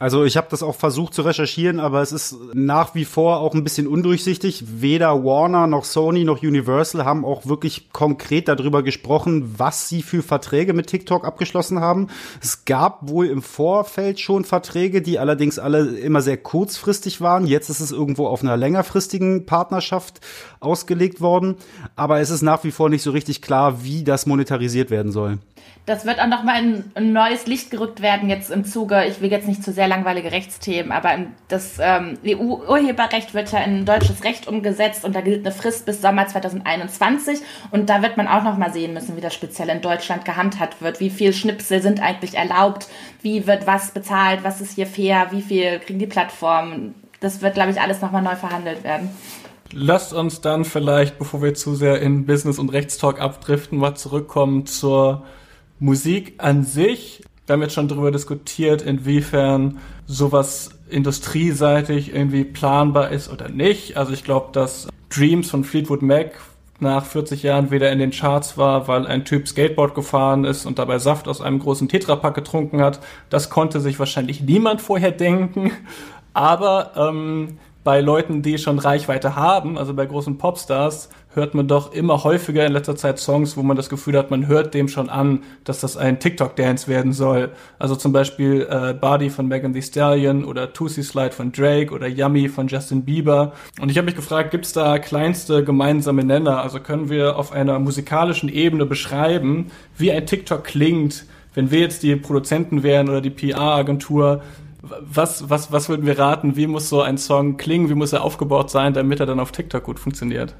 Also ich habe das auch versucht zu recherchieren, aber es ist nach wie vor auch ein bisschen undurchsichtig. Weder Warner noch Sony noch Universal haben auch wirklich konkret darüber gesprochen, was sie für Verträge mit TikTok abgeschlossen haben. Es gab wohl im Vorfeld schon Verträge, die allerdings alle immer sehr kurzfristig waren. Jetzt ist es irgendwo auf einer längerfristigen Partnerschaft ausgelegt worden. Aber es ist nach wie vor nicht so richtig klar, wie das monetarisiert werden soll. Das wird auch nochmal in ein neues Licht gerückt werden jetzt im Zuge, ich will jetzt nicht zu sehr langweilige Rechtsthemen, aber das ähm, EU-Urheberrecht wird ja in deutsches Recht umgesetzt und da gilt eine Frist bis Sommer 2021 und da wird man auch nochmal sehen müssen, wie das speziell in Deutschland gehandhabt wird, wie viel Schnipsel sind eigentlich erlaubt, wie wird was bezahlt, was ist hier fair, wie viel kriegen die Plattformen. Das wird, glaube ich, alles nochmal neu verhandelt werden. Lasst uns dann vielleicht, bevor wir zu sehr in Business- und Rechtstalk abdriften, mal zurückkommen zur Musik an sich, wir haben jetzt schon darüber diskutiert, inwiefern sowas industrieseitig irgendwie planbar ist oder nicht. Also ich glaube, dass Dreams von Fleetwood Mac nach 40 Jahren wieder in den Charts war, weil ein Typ Skateboard gefahren ist und dabei Saft aus einem großen Tetrapack getrunken hat. Das konnte sich wahrscheinlich niemand vorher denken. Aber ähm, bei Leuten, die schon Reichweite haben, also bei großen Popstars, hört man doch immer häufiger in letzter Zeit Songs, wo man das Gefühl hat, man hört dem schon an, dass das ein TikTok-Dance werden soll. Also zum Beispiel äh, Body von Megan Thee Stallion oder Tootsie Slide von Drake oder Yummy von Justin Bieber. Und ich habe mich gefragt, gibt es da kleinste gemeinsame Nenner? Also können wir auf einer musikalischen Ebene beschreiben, wie ein TikTok klingt, wenn wir jetzt die Produzenten wären oder die PR-Agentur, was, was, was würden wir raten? Wie muss so ein Song klingen? Wie muss er aufgebaut sein, damit er dann auf TikTok gut funktioniert?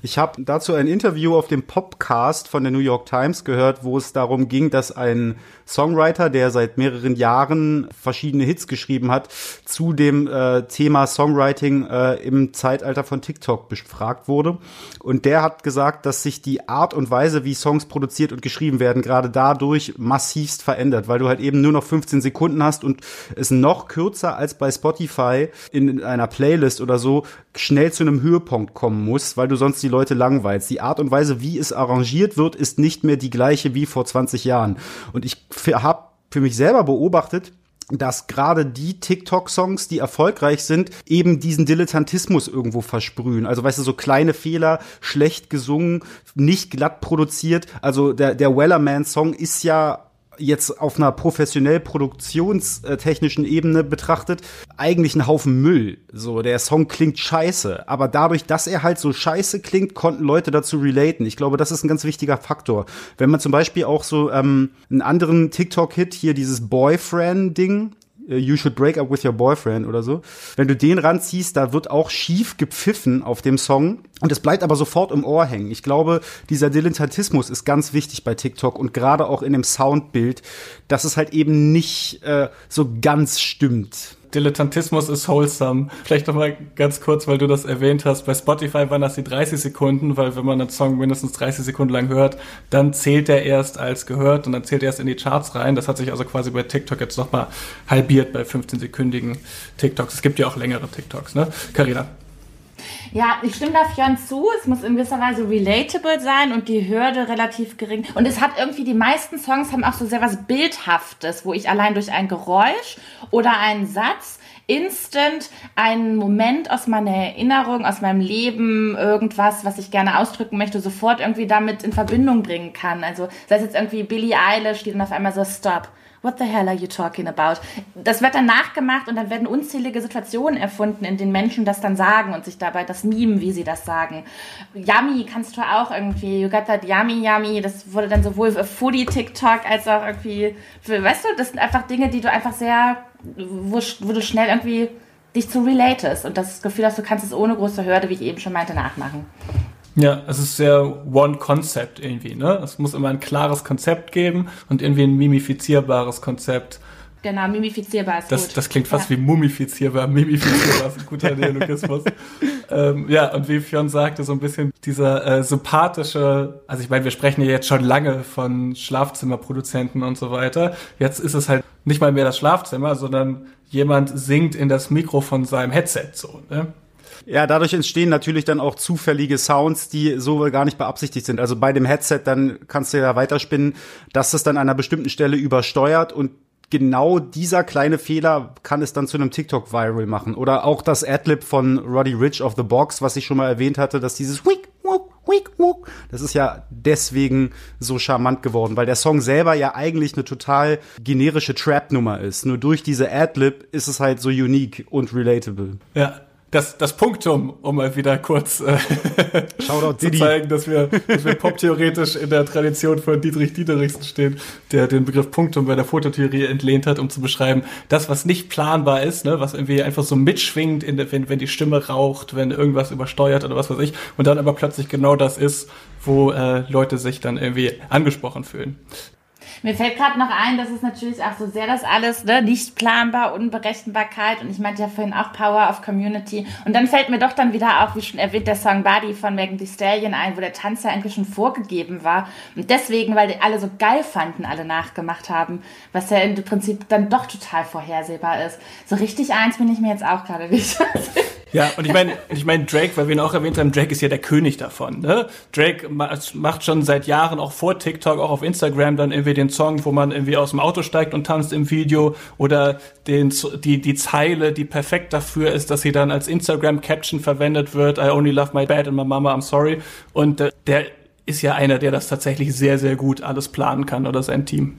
Ich habe dazu ein Interview auf dem Popcast von der New York Times gehört, wo es darum ging, dass ein Songwriter, der seit mehreren Jahren verschiedene Hits geschrieben hat, zu dem äh, Thema Songwriting äh, im Zeitalter von TikTok befragt wurde. Und der hat gesagt, dass sich die Art und Weise, wie Songs produziert und geschrieben werden, gerade dadurch massivst verändert, weil du halt eben nur noch 15 Sekunden hast und es noch kürzer als bei Spotify in einer Playlist oder so schnell zu einem Höhepunkt kommen muss, weil du sonst die Leute langweilst. Die Art und Weise, wie es arrangiert wird, ist nicht mehr die gleiche wie vor 20 Jahren. Und ich habe für mich selber beobachtet, dass gerade die TikTok-Songs, die erfolgreich sind, eben diesen Dilettantismus irgendwo versprühen. Also weißt du, so kleine Fehler, schlecht gesungen, nicht glatt produziert. Also der, der Wellerman-Song ist ja jetzt auf einer professionell produktionstechnischen Ebene betrachtet, eigentlich ein Haufen Müll. So, der Song klingt scheiße, aber dadurch, dass er halt so scheiße klingt, konnten Leute dazu relaten. Ich glaube, das ist ein ganz wichtiger Faktor. Wenn man zum Beispiel auch so ähm, einen anderen TikTok-Hit, hier dieses Boyfriend-Ding, You Should Break Up With Your Boyfriend oder so. Wenn du den ranziehst, da wird auch schief gepfiffen auf dem Song und es bleibt aber sofort im Ohr hängen. Ich glaube, dieser Dilettantismus ist ganz wichtig bei TikTok und gerade auch in dem Soundbild, dass es halt eben nicht äh, so ganz stimmt. Dilettantismus ist wholesome. Vielleicht noch mal ganz kurz, weil du das erwähnt hast. Bei Spotify waren das die 30 Sekunden, weil wenn man einen Song mindestens 30 Sekunden lang hört, dann zählt er erst als gehört und dann zählt er erst in die Charts rein. Das hat sich also quasi bei TikTok jetzt noch mal halbiert bei 15-sekündigen TikToks. Es gibt ja auch längere TikToks, ne? Carina. Ja, ich stimme da Fionn zu. Es muss in gewisser Weise relatable sein und die Hürde relativ gering. Und es hat irgendwie, die meisten Songs haben auch so sehr was Bildhaftes, wo ich allein durch ein Geräusch oder einen Satz instant einen Moment aus meiner Erinnerung, aus meinem Leben, irgendwas, was ich gerne ausdrücken möchte, sofort irgendwie damit in Verbindung bringen kann. Also sei es jetzt irgendwie Billie Eilish, die dann auf einmal so Stop What the hell are you talking about? Das wird dann nachgemacht und dann werden unzählige Situationen erfunden, in denen Menschen das dann sagen und sich dabei das mimen, wie sie das sagen. Yummy kannst du auch irgendwie, you got that yummy yummy, das wurde dann sowohl Foodie TikTok als auch irgendwie, weißt du, das sind einfach Dinge, die du einfach sehr, wo, wo du schnell irgendwie dich zu relatest und das Gefühl hast, du kannst es ohne große Hürde, wie ich eben schon meinte, nachmachen. Ja, es ist sehr One-Concept irgendwie, ne? Es muss immer ein klares Konzept geben und irgendwie ein mimifizierbares Konzept. Genau, mimifizierbar ist das, gut. Das klingt fast ja. wie mumifizierbar. Mimifizierbar ist ein guter Neologismus. ähm, ja, und wie Fionn sagte, so ein bisschen dieser äh, sympathische, also ich meine, wir sprechen ja jetzt schon lange von Schlafzimmerproduzenten und so weiter. Jetzt ist es halt nicht mal mehr das Schlafzimmer, sondern jemand singt in das Mikro von seinem Headset so, ne? Ja, dadurch entstehen natürlich dann auch zufällige Sounds, die so gar nicht beabsichtigt sind. Also bei dem Headset, dann kannst du ja weiterspinnen, dass es dann an einer bestimmten Stelle übersteuert und genau dieser kleine Fehler kann es dann zu einem TikTok-Viral machen. Oder auch das Adlib von Roddy Rich of the Box, was ich schon mal erwähnt hatte, dass dieses Wick, Wuck, Wick, Wuck, das ist ja deswegen so charmant geworden, weil der Song selber ja eigentlich eine total generische Trap-Nummer ist. Nur durch diese Adlib ist es halt so unique und relatable. Ja, das, das Punktum, um mal wieder kurz äh, zu zeigen, dass wir, dass wir poptheoretisch in der Tradition von Dietrich Diederichsen stehen, der den Begriff Punktum bei der Fototheorie entlehnt hat, um zu beschreiben, das, was nicht planbar ist, ne, was irgendwie einfach so mitschwingt, in der, wenn, wenn die Stimme raucht, wenn irgendwas übersteuert oder was weiß ich, und dann aber plötzlich genau das ist, wo äh, Leute sich dann irgendwie angesprochen fühlen. Mir fällt gerade noch ein, dass es natürlich auch so sehr das alles, ne, nicht planbar, Unberechenbarkeit und ich meinte ja vorhin auch Power of Community. Und dann fällt mir doch dann wieder auch, wie schon erwähnt, der Song Body von Megan Thee Stallion ein, wo der Tanz ja eigentlich schon vorgegeben war. Und deswegen, weil die alle so geil fanden, alle nachgemacht haben, was ja im Prinzip dann doch total vorhersehbar ist. So richtig eins bin ich mir jetzt auch gerade nicht. Ja, und ich meine, ich meine Drake, weil wir ihn auch erwähnt haben, Drake ist ja der König davon. Ne? Drake macht schon seit Jahren auch vor TikTok, auch auf Instagram dann irgendwie den Song, wo man irgendwie aus dem Auto steigt und tanzt im Video oder den, die, die Zeile, die perfekt dafür ist, dass sie dann als Instagram-Caption verwendet wird, I only love my dad and my mama, I'm sorry. Und äh, der ist ja einer, der das tatsächlich sehr, sehr gut alles planen kann oder sein Team.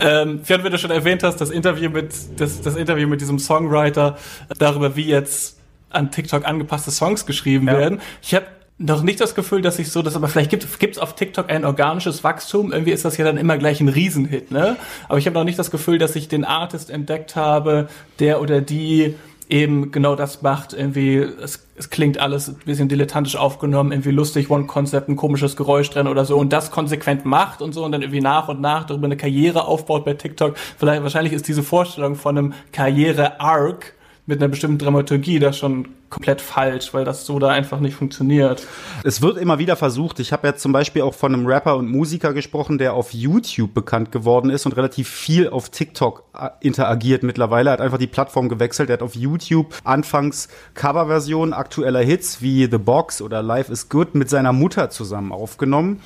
Ähm, Fionn, wie du schon erwähnt hast, das Interview mit, das, das Interview mit diesem Songwriter darüber, wie jetzt an TikTok angepasste Songs geschrieben ja. werden. Ich habe noch nicht das Gefühl, dass ich so das, aber vielleicht gibt es auf TikTok ein organisches Wachstum. Irgendwie ist das ja dann immer gleich ein Riesenhit, ne? Aber ich habe noch nicht das Gefühl, dass ich den Artist entdeckt habe, der oder die eben genau das macht. Irgendwie, es, es klingt alles ein bisschen dilettantisch aufgenommen, irgendwie lustig, One-Concept, ein komisches Geräusch drin oder so und das konsequent macht und so und dann irgendwie nach und nach darüber eine Karriere aufbaut bei TikTok. Vielleicht, wahrscheinlich ist diese Vorstellung von einem Karriere-Arc mit einer bestimmten Dramaturgie das schon komplett falsch, weil das so da einfach nicht funktioniert. Es wird immer wieder versucht. Ich habe jetzt zum Beispiel auch von einem Rapper und Musiker gesprochen, der auf YouTube bekannt geworden ist und relativ viel auf TikTok äh, interagiert mittlerweile. Er hat einfach die Plattform gewechselt. Er hat auf YouTube anfangs Coverversionen aktueller Hits wie The Box oder Life is Good mit seiner Mutter zusammen aufgenommen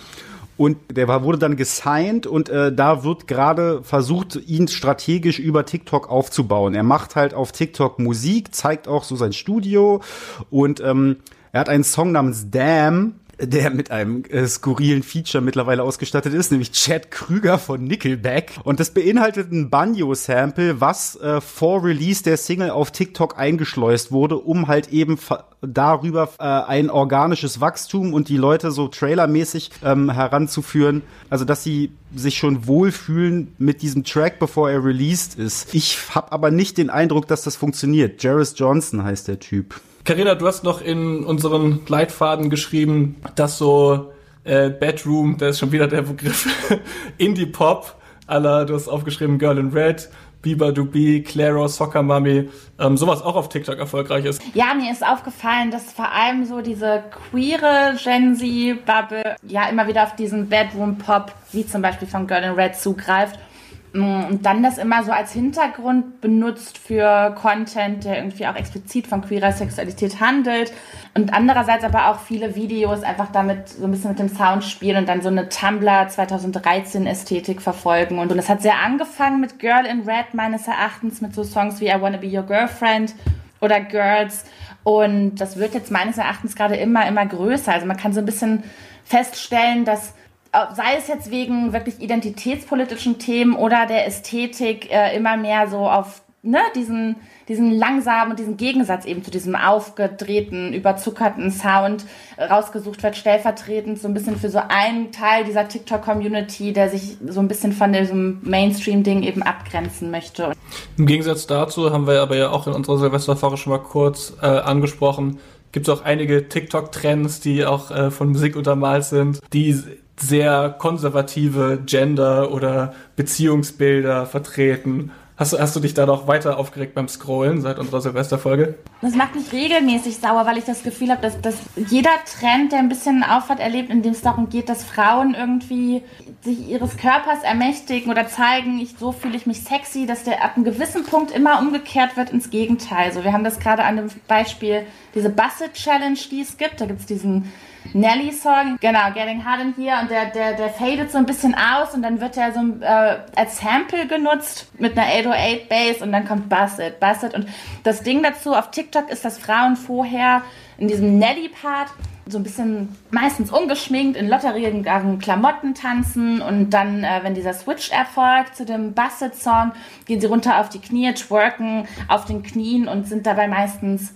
und der war, wurde dann gesigned und äh, da wird gerade versucht, ihn strategisch über TikTok aufzubauen. Er macht halt auf TikTok Musik, zeigt auch so sein Studio und ähm, er hat einen Song namens Damn, der mit einem äh, skurrilen Feature mittlerweile ausgestattet ist, nämlich Chad Krüger von Nickelback. Und das beinhaltet ein Banjo-Sample, was äh, vor Release der Single auf TikTok eingeschleust wurde, um halt eben darüber äh, ein organisches Wachstum und die Leute so trailermäßig ähm, heranzuführen, also dass sie sich schon wohlfühlen mit diesem Track, bevor er released ist. Ich habe aber nicht den Eindruck, dass das funktioniert. Jarvis Johnson heißt der Typ. Carina, du hast noch in unseren Leitfaden geschrieben, dass so äh, Bedroom, da ist schon wieder der Begriff, Indie-Pop, aller, du hast aufgeschrieben Girl in Red, Biba Dubi, Claro, Soccer Mummy, ähm, sowas auch auf TikTok erfolgreich ist. Ja, mir ist aufgefallen, dass vor allem so diese queere Gen Z-Bubble ja immer wieder auf diesen Bedroom-Pop, wie zum Beispiel von Girl in Red, zugreift. Und dann das immer so als Hintergrund benutzt für Content, der irgendwie auch explizit von queerer Sexualität handelt. Und andererseits aber auch viele Videos einfach damit so ein bisschen mit dem Sound spielen und dann so eine Tumblr 2013 Ästhetik verfolgen. Und, und das hat sehr angefangen mit Girl in Red meines Erachtens, mit so Songs wie I Wanna Be Your Girlfriend oder Girls. Und das wird jetzt meines Erachtens gerade immer, immer größer. Also man kann so ein bisschen feststellen, dass sei es jetzt wegen wirklich identitätspolitischen Themen oder der Ästhetik äh, immer mehr so auf ne, diesen, diesen langsamen und diesen Gegensatz eben zu diesem aufgedrehten, überzuckerten Sound rausgesucht wird, stellvertretend so ein bisschen für so einen Teil dieser TikTok-Community, der sich so ein bisschen von diesem Mainstream-Ding eben abgrenzen möchte. Im Gegensatz dazu haben wir aber ja auch in unserer Silvesterfolge schon mal kurz äh, angesprochen, gibt es auch einige TikTok-Trends, die auch äh, von Musik untermalt sind, die sehr konservative Gender- oder Beziehungsbilder vertreten. Hast, hast du dich da noch weiter aufgeregt beim Scrollen seit unserer Silvesterfolge? Das macht mich regelmäßig sauer, weil ich das Gefühl habe, dass, dass jeder Trend, der ein bisschen Auffahrt erlebt, in dem es darum geht, dass Frauen irgendwie sich ihres Körpers ermächtigen oder zeigen, ich, so fühle ich mich sexy, dass der ab einem gewissen Punkt immer umgekehrt wird ins Gegenteil. So, wir haben das gerade an dem Beispiel, diese Basset Challenge, die es gibt. Da gibt es diesen Nelly-Song, genau, Getting Hard in Here und der, der, der fadet so ein bisschen aus und dann wird er so äh, als Sample genutzt mit einer 808 Bass und dann kommt Bass It und das Ding dazu auf TikTok ist, dass Frauen vorher in diesem Nelly-Part so ein bisschen meistens ungeschminkt in lotterigen Klamotten tanzen und dann, äh, wenn dieser Switch erfolgt zu dem Basset-Song, gehen sie runter auf die Knie, twerken auf den Knien und sind dabei meistens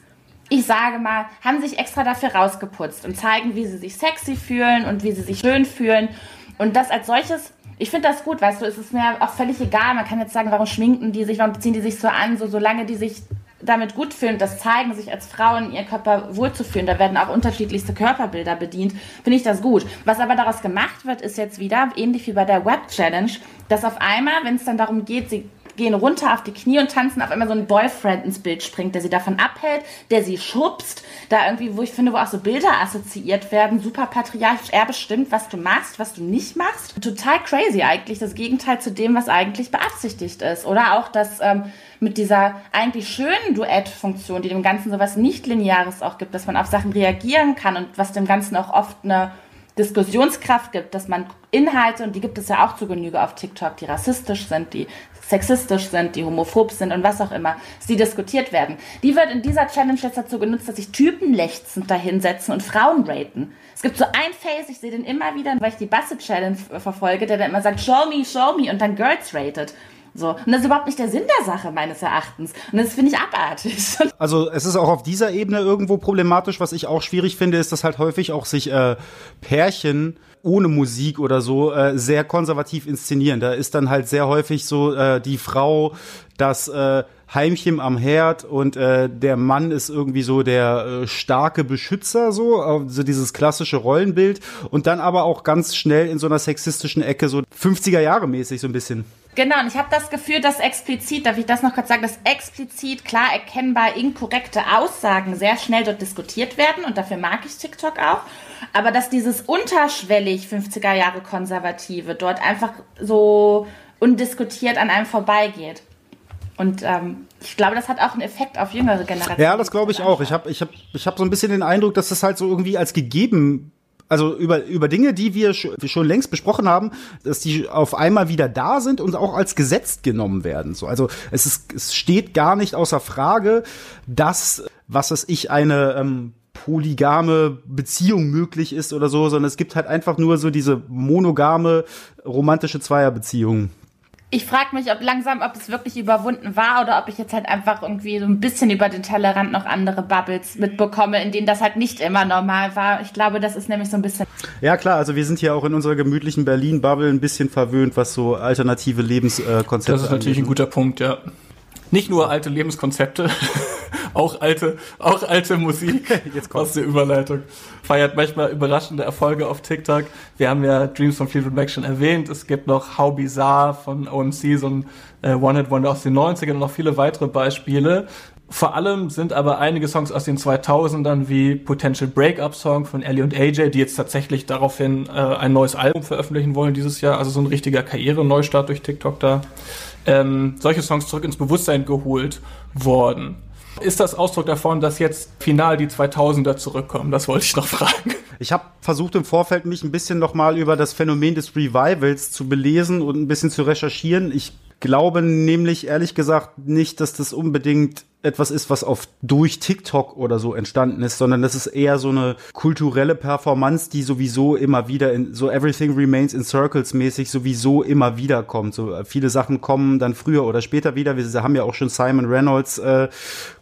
ich sage mal, haben sich extra dafür rausgeputzt und zeigen, wie sie sich sexy fühlen und wie sie sich schön fühlen. Und das als solches, ich finde das gut, weißt du, es ist mir auch völlig egal. Man kann jetzt sagen, warum schminken die sich, warum ziehen die sich so an, so solange die sich damit gut fühlen, das zeigen, sich als Frauen ihr Körper wohlzufühlen, da werden auch unterschiedlichste Körperbilder bedient, finde ich das gut. Was aber daraus gemacht wird, ist jetzt wieder, ähnlich wie bei der Web Challenge, dass auf einmal, wenn es dann darum geht, sie gehen runter auf die Knie und tanzen, auf einmal so ein Boyfriend ins Bild springt, der sie davon abhält, der sie schubst, da irgendwie, wo ich finde, wo auch so Bilder assoziiert werden, super patriarchisch, er bestimmt, was du machst, was du nicht machst. Total crazy eigentlich, das Gegenteil zu dem, was eigentlich beabsichtigt ist. Oder auch das ähm, mit dieser eigentlich schönen Duettfunktion, die dem Ganzen sowas nicht-lineares auch gibt, dass man auf Sachen reagieren kann und was dem Ganzen auch oft eine Diskussionskraft gibt, dass man Inhalte, und die gibt es ja auch zu Genüge auf TikTok, die rassistisch sind, die sexistisch sind, die homophob sind und was auch immer, die diskutiert werden. Die wird in dieser Challenge jetzt dazu genutzt, dass sich Typen lechzend dahinsetzen und Frauen raten. Es gibt so ein Face, ich sehe den immer wieder, weil ich die Bassett Challenge verfolge, der dann immer sagt, show me, show me und dann Girls rated. So. Und das ist überhaupt nicht der Sinn der Sache, meines Erachtens. Und das finde ich abartig. Also es ist auch auf dieser Ebene irgendwo problematisch. Was ich auch schwierig finde, ist, dass halt häufig auch sich äh, Pärchen ohne Musik oder so äh, sehr konservativ inszenieren. Da ist dann halt sehr häufig so äh, die Frau, das äh, Heimchen am Herd und äh, der Mann ist irgendwie so der äh, starke Beschützer, so, also dieses klassische Rollenbild und dann aber auch ganz schnell in so einer sexistischen Ecke, so 50er Jahre mäßig so ein bisschen. Genau, und ich habe das Gefühl, dass explizit, darf ich das noch kurz sagen, dass explizit klar erkennbar inkorrekte Aussagen sehr schnell dort diskutiert werden und dafür mag ich TikTok auch. Aber dass dieses unterschwellig 50er Jahre Konservative dort einfach so undiskutiert an einem vorbeigeht. Und ähm, ich glaube, das hat auch einen Effekt auf jüngere Generationen. Ja, das glaube ich auch. Ich habe ich hab, ich hab so ein bisschen den Eindruck, dass das halt so irgendwie als gegeben also über, über Dinge, die wir schon längst besprochen haben, dass die auf einmal wieder da sind und auch als gesetzt genommen werden. So, also es, ist, es steht gar nicht außer Frage, dass, was es ich, eine ähm, polygame Beziehung möglich ist oder so, sondern es gibt halt einfach nur so diese monogame romantische Zweierbeziehung ich frage mich, ob langsam, ob es wirklich überwunden war oder ob ich jetzt halt einfach irgendwie so ein bisschen über den Tellerrand noch andere Bubbles mitbekomme, in denen das halt nicht immer normal war. Ich glaube, das ist nämlich so ein bisschen. Ja, klar, also wir sind hier auch in unserer gemütlichen Berlin-Bubble ein bisschen verwöhnt, was so alternative Lebenskonzepte angeht. Das ist natürlich ein guter Punkt, ja nicht nur alte Lebenskonzepte, auch alte, auch alte Musik Jetzt aus der Überleitung. Feiert manchmal überraschende Erfolge auf TikTok. Wir haben ja Dreams von Fleetwood Mac schon erwähnt. Es gibt noch How Bizarre von OMC, so ein äh, One-Hit-Wonder aus den 90ern und noch viele weitere Beispiele. Vor allem sind aber einige Songs aus den 2000ern wie Potential Breakup Song von Ellie und AJ, die jetzt tatsächlich daraufhin äh, ein neues Album veröffentlichen wollen dieses Jahr, also so ein richtiger Karriereneustart durch TikTok da, ähm, solche Songs zurück ins Bewusstsein geholt worden. Ist das Ausdruck davon, dass jetzt final die 2000er zurückkommen? Das wollte ich noch fragen. Ich habe versucht im Vorfeld mich ein bisschen nochmal über das Phänomen des Revivals zu belesen und ein bisschen zu recherchieren. Ich glaube nämlich ehrlich gesagt nicht, dass das unbedingt etwas ist, was auf durch TikTok oder so entstanden ist, sondern das ist eher so eine kulturelle Performance, die sowieso immer wieder in so Everything Remains in Circles mäßig sowieso immer wieder kommt. So äh, viele Sachen kommen dann früher oder später wieder. Wir haben ja auch schon Simon Reynolds äh,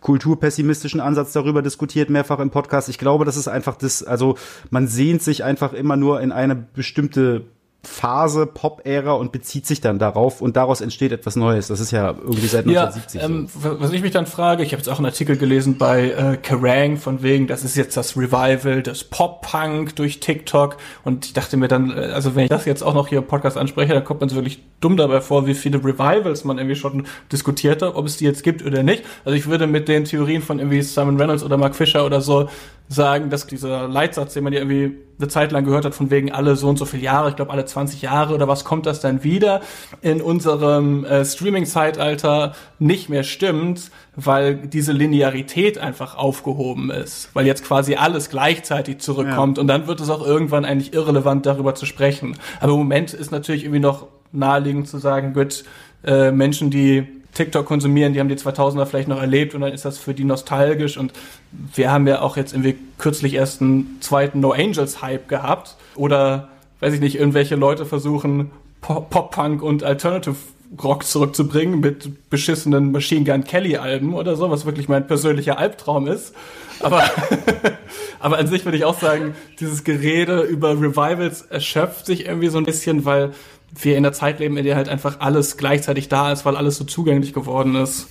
kulturpessimistischen Ansatz darüber diskutiert mehrfach im Podcast. Ich glaube, das ist einfach das, also man sehnt sich einfach immer nur in eine bestimmte Phase, Pop-Ära und bezieht sich dann darauf und daraus entsteht etwas Neues. Das ist ja irgendwie seit 1970. Ja, ähm, so. Was ich mich dann frage, ich habe jetzt auch einen Artikel gelesen bei äh, Kerrang von wegen, das ist jetzt das Revival des Pop-Punk durch TikTok und ich dachte mir dann, äh, also wenn ich das jetzt auch noch hier im Podcast anspreche, dann kommt man so wirklich dumm dabei vor, wie viele Revivals man irgendwie schon diskutiert hat, ob es die jetzt gibt oder nicht. Also ich würde mit den Theorien von irgendwie Simon Reynolds oder Mark Fisher oder so sagen, dass dieser Leitsatz, den man ja irgendwie eine Zeit lang gehört hat, von wegen alle so und so viele Jahre, ich glaube alle 20 Jahre oder was kommt das dann wieder, in unserem äh, Streaming-Zeitalter nicht mehr stimmt, weil diese Linearität einfach aufgehoben ist, weil jetzt quasi alles gleichzeitig zurückkommt ja. und dann wird es auch irgendwann eigentlich irrelevant, darüber zu sprechen. Aber im Moment ist natürlich irgendwie noch naheliegend zu sagen, gut, äh, Menschen, die TikTok konsumieren, die haben die 2000er vielleicht noch erlebt und dann ist das für die nostalgisch und wir haben ja auch jetzt irgendwie kürzlich erst einen zweiten No Angels Hype gehabt oder weiß ich nicht, irgendwelche Leute versuchen Pop-Punk und Alternative Rock zurückzubringen mit beschissenen Machine Gun Kelly Alben oder so, was wirklich mein persönlicher Albtraum ist. Aber, aber an sich würde ich auch sagen, dieses Gerede über Revivals erschöpft sich irgendwie so ein bisschen, weil wir in der Zeit leben, in der halt einfach alles gleichzeitig da ist, weil alles so zugänglich geworden ist.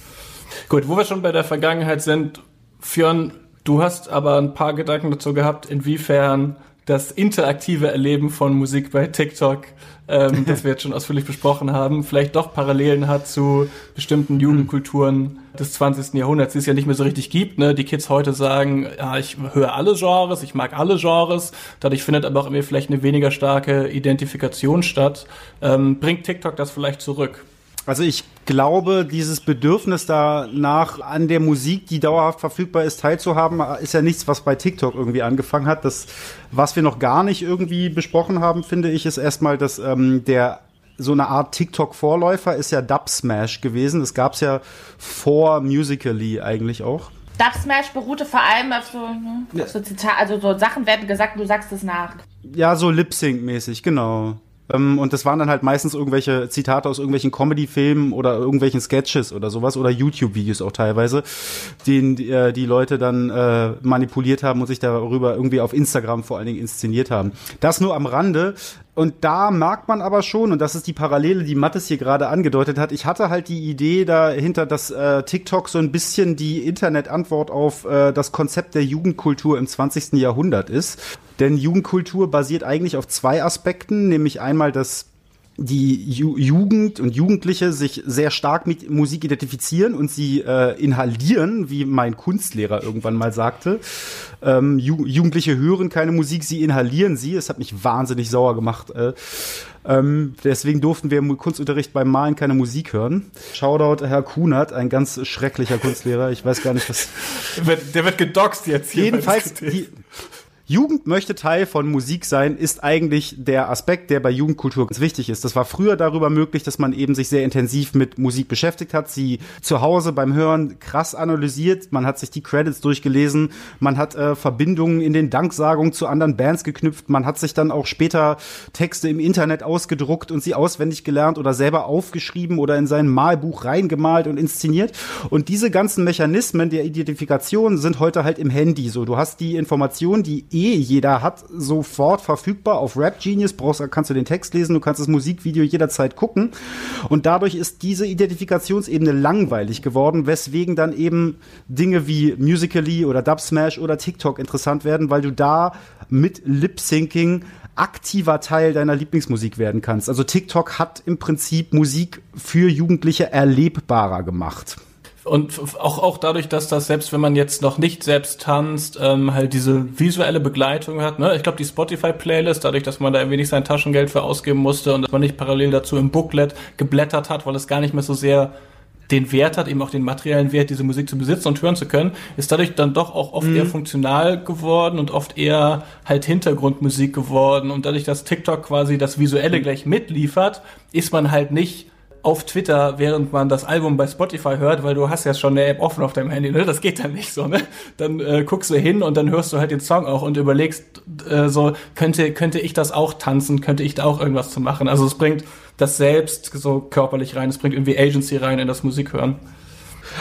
Gut, wo wir schon bei der Vergangenheit sind, Fionn, du hast aber ein paar Gedanken dazu gehabt, inwiefern das interaktive Erleben von Musik bei TikTok, ähm, das wir jetzt schon ausführlich besprochen haben, vielleicht doch Parallelen hat zu bestimmten Jugendkulturen des 20. Jahrhunderts, die es ja nicht mehr so richtig gibt. Ne? Die Kids heute sagen, ja, ich höre alle Genres, ich mag alle Genres. Dadurch findet aber auch irgendwie vielleicht eine weniger starke Identifikation statt. Ähm, bringt TikTok das vielleicht zurück? Also ich glaube, dieses Bedürfnis danach, an der Musik, die dauerhaft verfügbar ist, teilzuhaben, ist ja nichts, was bei TikTok irgendwie angefangen hat. Das, was wir noch gar nicht irgendwie besprochen haben, finde ich, ist erstmal, dass ähm, der so eine Art TikTok-Vorläufer ist ja Dub Smash gewesen. Das gab es ja vor Musically eigentlich auch. Dub Smash beruhte vor allem auf so, ne, auf so Zitat, also so Sachen werden gesagt, du sagst es nach. Ja, so Lip-Sync-mäßig, genau. Ähm, und das waren dann halt meistens irgendwelche Zitate aus irgendwelchen Comedy-Filmen oder irgendwelchen Sketches oder sowas oder YouTube-Videos auch teilweise, den äh, die Leute dann äh, manipuliert haben und sich darüber irgendwie auf Instagram vor allen Dingen inszeniert haben. Das nur am Rande. Und da merkt man aber schon, und das ist die Parallele, die Mattes hier gerade angedeutet hat, ich hatte halt die Idee dahinter, dass äh, TikTok so ein bisschen die Internetantwort auf äh, das Konzept der Jugendkultur im 20. Jahrhundert ist. Denn Jugendkultur basiert eigentlich auf zwei Aspekten, nämlich einmal das die Ju Jugend und Jugendliche sich sehr stark mit Musik identifizieren und sie äh, inhalieren, wie mein Kunstlehrer irgendwann mal sagte. Ähm, Ju Jugendliche hören keine Musik, sie inhalieren sie. Es hat mich wahnsinnig sauer gemacht. Äh, ähm, deswegen durften wir im Kunstunterricht beim Malen keine Musik hören. Shoutout Herr Kunert, ein ganz schrecklicher Kunstlehrer. Ich weiß gar nicht, was. Der wird, der wird gedoxt jetzt hier. Jedenfalls, die, Jugend möchte Teil von Musik sein, ist eigentlich der Aspekt, der bei Jugendkultur ganz wichtig ist. Das war früher darüber möglich, dass man eben sich sehr intensiv mit Musik beschäftigt hat, sie zu Hause beim Hören krass analysiert, man hat sich die Credits durchgelesen, man hat äh, Verbindungen in den Danksagungen zu anderen Bands geknüpft, man hat sich dann auch später Texte im Internet ausgedruckt und sie auswendig gelernt oder selber aufgeschrieben oder in sein Malbuch reingemalt und inszeniert. Und diese ganzen Mechanismen der Identifikation sind heute halt im Handy so. Du hast die Information, die eh jeder hat, sofort verfügbar auf Rap Genius. Brauchst, kannst du den Text lesen, du kannst das Musikvideo jederzeit gucken. Und dadurch ist diese Identifikationsebene langweilig geworden, weswegen dann eben Dinge wie Musically oder Dub Smash oder TikTok interessant werden, weil du da mit Lip Syncing aktiver Teil deiner Lieblingsmusik werden kannst. Also TikTok hat im Prinzip Musik für Jugendliche erlebbarer gemacht und auch, auch dadurch, dass das selbst wenn man jetzt noch nicht selbst tanzt, ähm, halt diese visuelle Begleitung hat. Ne? Ich glaube, die Spotify-Playlist, dadurch, dass man da ein wenig sein Taschengeld für ausgeben musste und dass man nicht parallel dazu im Booklet geblättert hat, weil es gar nicht mehr so sehr den Wert hat, eben auch den materiellen Wert, diese Musik zu besitzen und hören zu können, ist dadurch dann doch auch oft mhm. eher funktional geworden und oft eher halt Hintergrundmusik geworden. Und dadurch, dass TikTok quasi das Visuelle gleich mitliefert, ist man halt nicht auf Twitter, während man das Album bei Spotify hört, weil du hast ja schon eine App offen auf deinem Handy, ne? Das geht dann nicht so, ne? Dann äh, guckst du hin und dann hörst du halt den Song auch und überlegst äh, so, könnte, könnte ich das auch tanzen, könnte ich da auch irgendwas zu machen? Also es bringt das selbst so körperlich rein, es bringt irgendwie Agency rein in das Musikhören.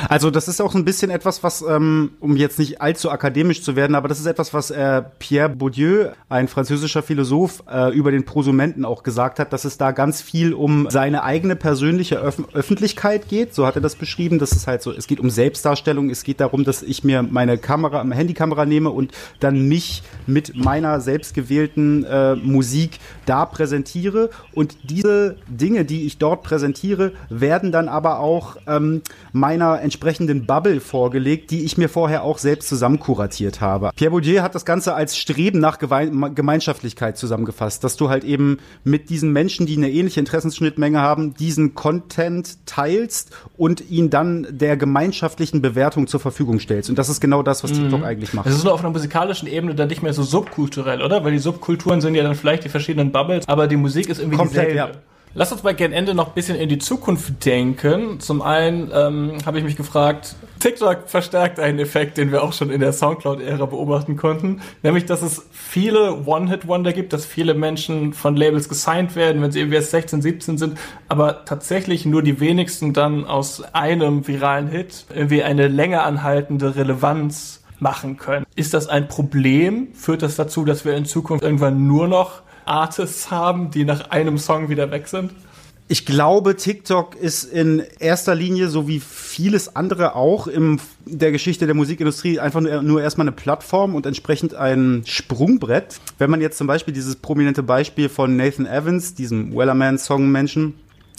Also das ist auch ein bisschen etwas, was, ähm, um jetzt nicht allzu akademisch zu werden, aber das ist etwas, was äh, Pierre Bourdieu, ein französischer Philosoph, äh, über den Prosumenten auch gesagt hat, dass es da ganz viel um seine eigene persönliche Öf Öffentlichkeit geht. So hat er das beschrieben. Das ist halt so, es geht um Selbstdarstellung, es geht darum, dass ich mir meine Kamera, meine Handykamera nehme und dann mich mit meiner selbstgewählten äh, Musik da präsentiere. Und diese Dinge, die ich dort präsentiere, werden dann aber auch ähm, meiner entsprechenden Bubble vorgelegt, die ich mir vorher auch selbst zusammenkuratiert habe. Pierre Bourdieu hat das Ganze als Streben nach Gemeinschaftlichkeit zusammengefasst, dass du halt eben mit diesen Menschen, die eine ähnliche Interessensschnittmenge haben, diesen Content teilst und ihn dann der gemeinschaftlichen Bewertung zur Verfügung stellst. Und das ist genau das, was TikTok mhm. eigentlich macht. Das ist nur auf einer musikalischen Ebene dann nicht mehr so subkulturell, oder? Weil die Subkulturen sind ja dann vielleicht die verschiedenen Bubbles, aber die Musik ist irgendwie Komplett, dieselbe. Ja. Lass uns mal gern Ende noch ein bisschen in die Zukunft denken. Zum einen ähm, habe ich mich gefragt, TikTok verstärkt einen Effekt, den wir auch schon in der Soundcloud-Ära beobachten konnten, nämlich, dass es viele One-Hit-Wonder gibt, dass viele Menschen von Labels gesigned werden, wenn sie irgendwie erst 16, 17 sind, aber tatsächlich nur die wenigsten dann aus einem viralen Hit irgendwie eine länger anhaltende Relevanz machen können. Ist das ein Problem? Führt das dazu, dass wir in Zukunft irgendwann nur noch Artists haben, die nach einem Song wieder weg sind? Ich glaube, TikTok ist in erster Linie, so wie vieles andere auch in der Geschichte der Musikindustrie, einfach nur, nur erstmal eine Plattform und entsprechend ein Sprungbrett. Wenn man jetzt zum Beispiel dieses prominente Beispiel von Nathan Evans, diesem Wellerman-Song-Menschen,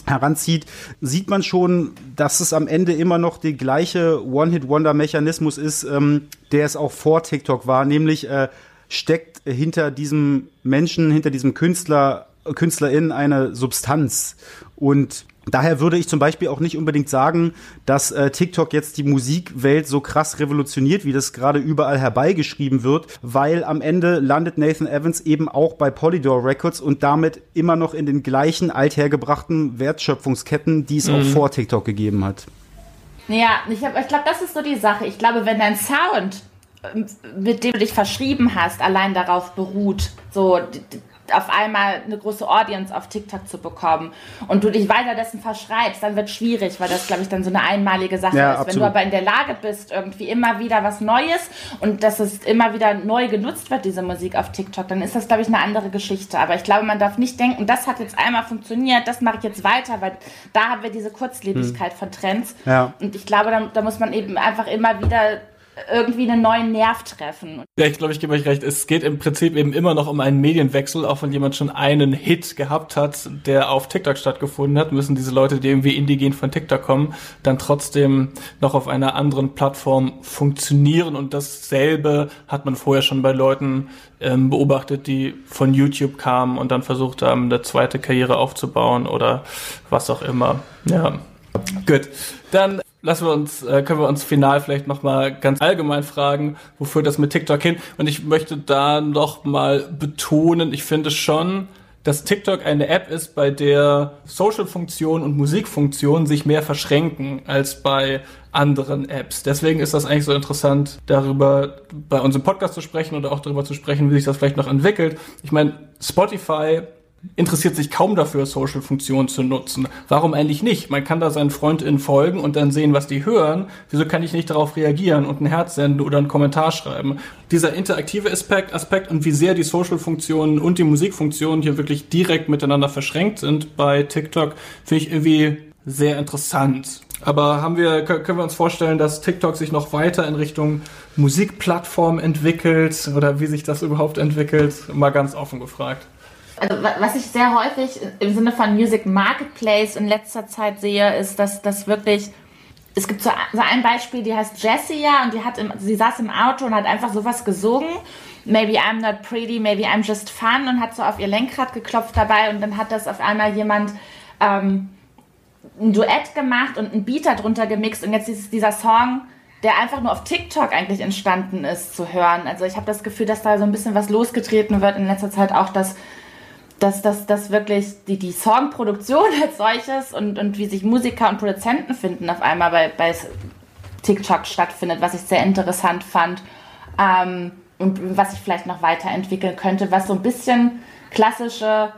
heranzieht, sieht man schon, dass es am Ende immer noch der gleiche One-Hit-Wonder-Mechanismus ist, ähm, der es auch vor TikTok war, nämlich äh, steckt hinter diesem Menschen, hinter diesem Künstler, Künstlerin eine Substanz. Und daher würde ich zum Beispiel auch nicht unbedingt sagen, dass äh, TikTok jetzt die Musikwelt so krass revolutioniert, wie das gerade überall herbeigeschrieben wird, weil am Ende landet Nathan Evans eben auch bei Polydor Records und damit immer noch in den gleichen althergebrachten Wertschöpfungsketten, die es mhm. auch vor TikTok gegeben hat. Ja, ich, ich glaube, das ist so die Sache. Ich glaube, wenn dein Sound mit dem du dich verschrieben hast, allein darauf beruht, so auf einmal eine große Audience auf TikTok zu bekommen und du dich weiter dessen verschreibst, dann wird es schwierig, weil das, glaube ich, dann so eine einmalige Sache ja, ist. Absolut. Wenn du aber in der Lage bist, irgendwie immer wieder was Neues und dass es immer wieder neu genutzt wird, diese Musik auf TikTok, dann ist das, glaube ich, eine andere Geschichte. Aber ich glaube, man darf nicht denken, das hat jetzt einmal funktioniert, das mache ich jetzt weiter, weil da haben wir diese Kurzlebigkeit hm. von Trends. Ja. Und ich glaube, da, da muss man eben einfach immer wieder irgendwie einen neuen Nerv treffen. Ja, ich glaube, ich gebe euch recht. Es geht im Prinzip eben immer noch um einen Medienwechsel. Auch wenn jemand schon einen Hit gehabt hat, der auf TikTok stattgefunden hat, müssen diese Leute, die irgendwie indigen von TikTok kommen, dann trotzdem noch auf einer anderen Plattform funktionieren. Und dasselbe hat man vorher schon bei Leuten ähm, beobachtet, die von YouTube kamen und dann versucht haben, eine zweite Karriere aufzubauen oder was auch immer. Ja. Gut. Dann lassen wir uns, äh, können wir uns final vielleicht nochmal ganz allgemein fragen, wofür das mit TikTok hin? Und ich möchte da noch mal betonen, ich finde schon, dass TikTok eine App ist, bei der Social-Funktionen und Musikfunktionen sich mehr verschränken als bei anderen Apps. Deswegen ist das eigentlich so interessant, darüber bei unserem Podcast zu sprechen oder auch darüber zu sprechen, wie sich das vielleicht noch entwickelt. Ich meine, Spotify interessiert sich kaum dafür, Social-Funktionen zu nutzen. Warum eigentlich nicht? Man kann da seinen FreundInnen folgen und dann sehen, was die hören. Wieso kann ich nicht darauf reagieren und ein Herz senden oder einen Kommentar schreiben? Dieser interaktive Aspekt, Aspekt und wie sehr die Social-Funktionen und die Musikfunktionen hier wirklich direkt miteinander verschränkt sind bei TikTok, finde ich irgendwie sehr interessant. Aber haben wir, können wir uns vorstellen, dass TikTok sich noch weiter in Richtung Musikplattform entwickelt oder wie sich das überhaupt entwickelt? Mal ganz offen gefragt also was ich sehr häufig im Sinne von Music Marketplace in letzter Zeit sehe, ist, dass das wirklich es gibt so, ein Beispiel, die heißt Jessia und die hat im, sie saß im Auto und hat einfach sowas gesungen. Maybe I'm not pretty, maybe I'm just fun und hat so auf ihr Lenkrad geklopft dabei und dann hat das auf einmal jemand ähm, ein Duett gemacht und einen Beat darunter gemixt und jetzt ist dieser Song, der einfach nur auf TikTok eigentlich entstanden ist, zu hören. Also ich habe das Gefühl, dass da so ein bisschen was losgetreten wird in letzter Zeit auch, dass dass das dass wirklich die, die Songproduktion als solches und, und wie sich Musiker und Produzenten finden auf einmal bei, bei TikTok stattfindet, was ich sehr interessant fand ähm, und was ich vielleicht noch weiterentwickeln könnte, was so ein bisschen klassische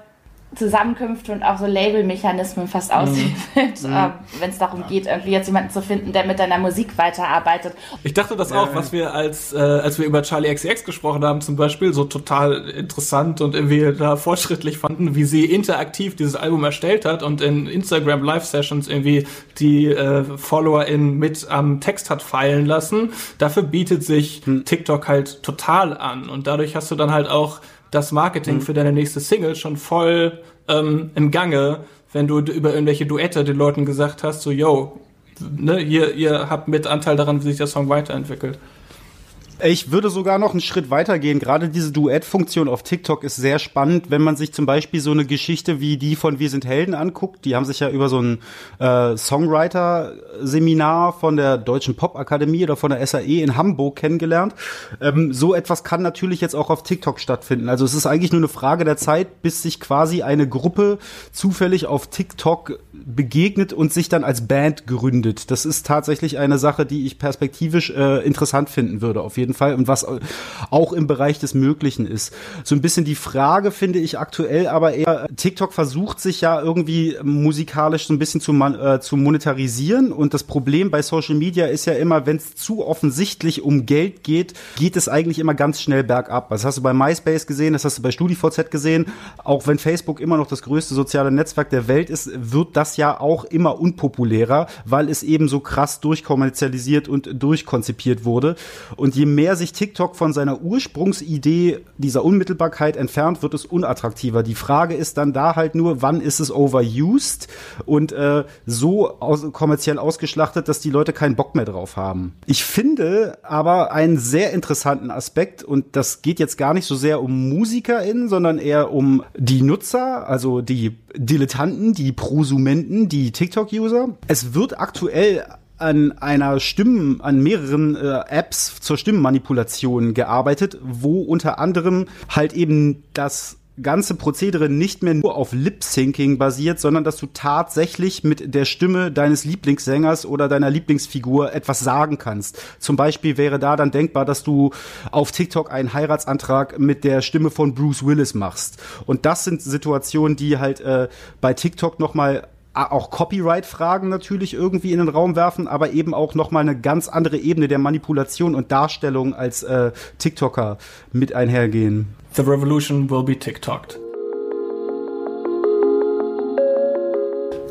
Zusammenkünfte und auch so Labelmechanismen fast aussehen mhm. wird, mhm. äh, wenn es darum geht, irgendwie jetzt jemanden zu finden, der mit deiner Musik weiterarbeitet. Ich dachte das auch, was wir als, äh, als wir über Charlie XCX gesprochen haben, zum Beispiel, so total interessant und irgendwie da fortschrittlich fanden, wie sie interaktiv dieses Album erstellt hat und in Instagram Live Sessions irgendwie die äh, FollowerInnen mit am Text hat feilen lassen. Dafür bietet sich hm. TikTok halt total an und dadurch hast du dann halt auch das Marketing mhm. für deine nächste Single schon voll ähm, im Gange, wenn du über irgendwelche Duette den Leuten gesagt hast, so, yo, ne, ihr, ihr habt mit Anteil daran, wie sich der Song weiterentwickelt. Ich würde sogar noch einen Schritt weiter gehen. Gerade diese Duettfunktion auf TikTok ist sehr spannend, wenn man sich zum Beispiel so eine Geschichte wie die von Wir sind Helden anguckt. Die haben sich ja über so ein äh, Songwriter-Seminar von der Deutschen Popakademie oder von der SAE in Hamburg kennengelernt. Ähm, so etwas kann natürlich jetzt auch auf TikTok stattfinden. Also es ist eigentlich nur eine Frage der Zeit, bis sich quasi eine Gruppe zufällig auf TikTok begegnet und sich dann als Band gründet. Das ist tatsächlich eine Sache, die ich perspektivisch äh, interessant finden würde, auf jeden Fall und was auch im Bereich des Möglichen ist. So ein bisschen die Frage finde ich aktuell aber eher, TikTok versucht sich ja irgendwie musikalisch so ein bisschen zu, äh, zu monetarisieren und das Problem bei Social Media ist ja immer, wenn es zu offensichtlich um Geld geht, geht es eigentlich immer ganz schnell bergab. Das hast du bei MySpace gesehen, das hast du bei StudiVZ gesehen. Auch wenn Facebook immer noch das größte soziale Netzwerk der Welt ist, wird das ja auch immer unpopulärer, weil es eben so krass durchkommerzialisiert und durchkonzipiert wurde. Und je mehr sich TikTok von seiner Ursprungsidee dieser Unmittelbarkeit entfernt, wird es unattraktiver. Die Frage ist dann da halt nur, wann ist es overused und äh, so aus kommerziell ausgeschlachtet, dass die Leute keinen Bock mehr drauf haben. Ich finde aber einen sehr interessanten Aspekt und das geht jetzt gar nicht so sehr um MusikerInnen, sondern eher um die Nutzer, also die Dilettanten, die Prosumenten, die TikTok-User. Es wird aktuell an einer Stimmen, an mehreren äh, Apps zur Stimmenmanipulation gearbeitet, wo unter anderem halt eben das ganze Prozedere nicht mehr nur auf Lip-Syncing basiert, sondern dass du tatsächlich mit der Stimme deines Lieblingssängers oder deiner Lieblingsfigur etwas sagen kannst. Zum Beispiel wäre da dann denkbar, dass du auf TikTok einen Heiratsantrag mit der Stimme von Bruce Willis machst. Und das sind Situationen, die halt äh, bei TikTok nochmal auch Copyright-Fragen natürlich irgendwie in den Raum werfen, aber eben auch noch mal eine ganz andere Ebene der Manipulation und Darstellung als äh, TikToker mit einhergehen. The revolution will be TikToked.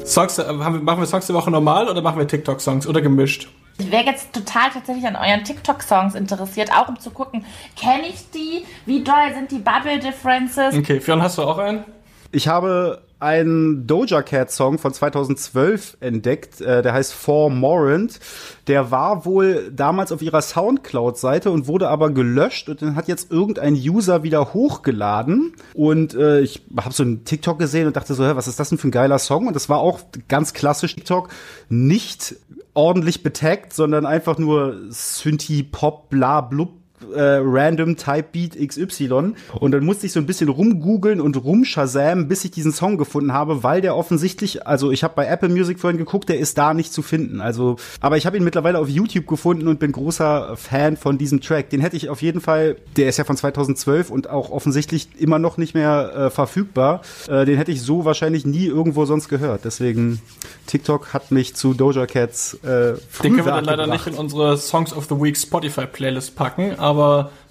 Songs, äh, machen wir Songs die Woche normal oder machen wir TikTok-Songs oder gemischt? Ich wäre jetzt total tatsächlich an euren TikTok-Songs interessiert, auch um zu gucken, kenne ich die? Wie doll sind die Bubble Differences? Okay, Fionn, hast du auch einen? Ich habe einen Doja Cat Song von 2012 entdeckt, äh, der heißt For Morant. Der war wohl damals auf ihrer Soundcloud Seite und wurde aber gelöscht und dann hat jetzt irgendein User wieder hochgeladen. Und äh, ich habe so einen TikTok gesehen und dachte so, hä, was ist das denn für ein geiler Song? Und das war auch ganz klassisch TikTok, nicht ordentlich betaggt, sondern einfach nur Synthie Pop bla blub äh, Random Type Beat XY und dann musste ich so ein bisschen rumgoogeln und rumshazam, bis ich diesen Song gefunden habe, weil der offensichtlich, also ich habe bei Apple Music vorhin geguckt, der ist da nicht zu finden. Also, aber ich habe ihn mittlerweile auf YouTube gefunden und bin großer Fan von diesem Track. Den hätte ich auf jeden Fall, der ist ja von 2012 und auch offensichtlich immer noch nicht mehr äh, verfügbar. Äh, den hätte ich so wahrscheinlich nie irgendwo sonst gehört. Deswegen TikTok hat mich zu Doja Cats äh, Den können wir dann leider nicht in unsere Songs of the Week Spotify Playlist packen, aber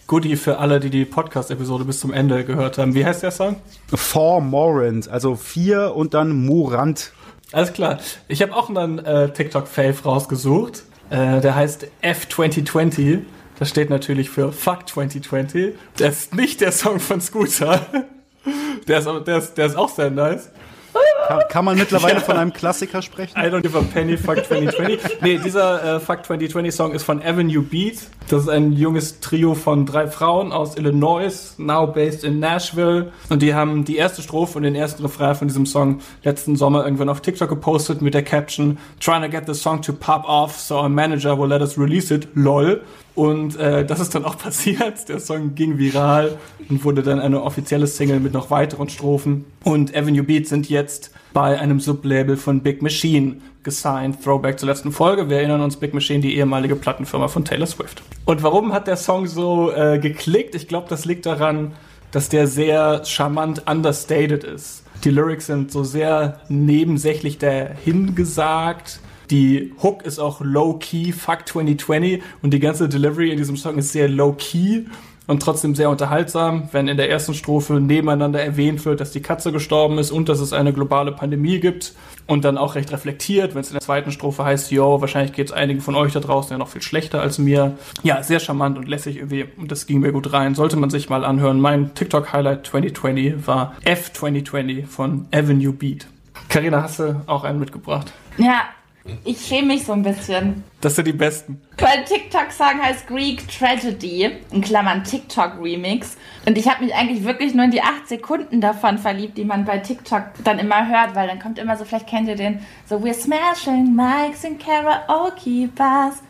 Goodie für alle, die die Podcast-Episode bis zum Ende gehört haben. Wie heißt der Song? For Morant, also vier und dann Morant. Alles klar. Ich habe auch einen äh, TikTok-Fave rausgesucht. Äh, der heißt F2020. Das steht natürlich für Fuck 2020. Der ist nicht der Song von Scooter. Der ist, der ist, der ist auch sehr nice. Kann, kann man mittlerweile ja. von einem Klassiker sprechen? I don't give a penny, Fuck 2020. nee, dieser äh, Fuck 2020 Song ist von Avenue Beat. Das ist ein junges Trio von drei Frauen aus Illinois, now based in Nashville. Und die haben die erste Strophe und den ersten Refrain von diesem Song letzten Sommer irgendwann auf TikTok gepostet mit der Caption Trying to get the song to pop off, so our manager will let us release it, lol. Und äh, das ist dann auch passiert. Der Song ging viral und wurde dann eine offizielle Single mit noch weiteren Strophen. Und Avenue Beats sind jetzt bei einem Sublabel von Big Machine gesigned. Throwback zur letzten Folge. Wir erinnern uns, Big Machine, die ehemalige Plattenfirma von Taylor Swift. Und warum hat der Song so äh, geklickt? Ich glaube, das liegt daran, dass der sehr charmant understated ist. Die Lyrics sind so sehr nebensächlich dahingesagt die Hook ist auch low-key, fuck 2020 und die ganze Delivery in diesem Song ist sehr low-key und trotzdem sehr unterhaltsam, wenn in der ersten Strophe nebeneinander erwähnt wird, dass die Katze gestorben ist und dass es eine globale Pandemie gibt und dann auch recht reflektiert, wenn es in der zweiten Strophe heißt, yo, wahrscheinlich geht es einigen von euch da draußen ja noch viel schlechter als mir. Ja, sehr charmant und lässig irgendwie und das ging mir gut rein. Sollte man sich mal anhören. Mein TikTok-Highlight 2020 war F2020 von Avenue Beat. Carina, hast du auch einen mitgebracht? Ja, ich schäme mich so ein bisschen. Das sind die besten. Weil TikTok-Song heißt Greek Tragedy, in Klammern TikTok-Remix. Und ich habe mich eigentlich wirklich nur in die acht Sekunden davon verliebt, die man bei TikTok dann immer hört, weil dann kommt immer so, vielleicht kennt ihr den, so We're smashing mics in karaoke bars.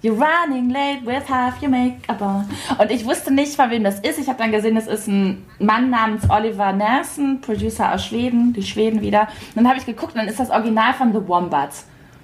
You're running late with half your makeup on. Und ich wusste nicht, von wem das ist. Ich habe dann gesehen, es ist ein Mann namens Oliver Nelson, Producer aus Schweden, die Schweden wieder. Und dann habe ich geguckt und dann ist das Original von The Wombats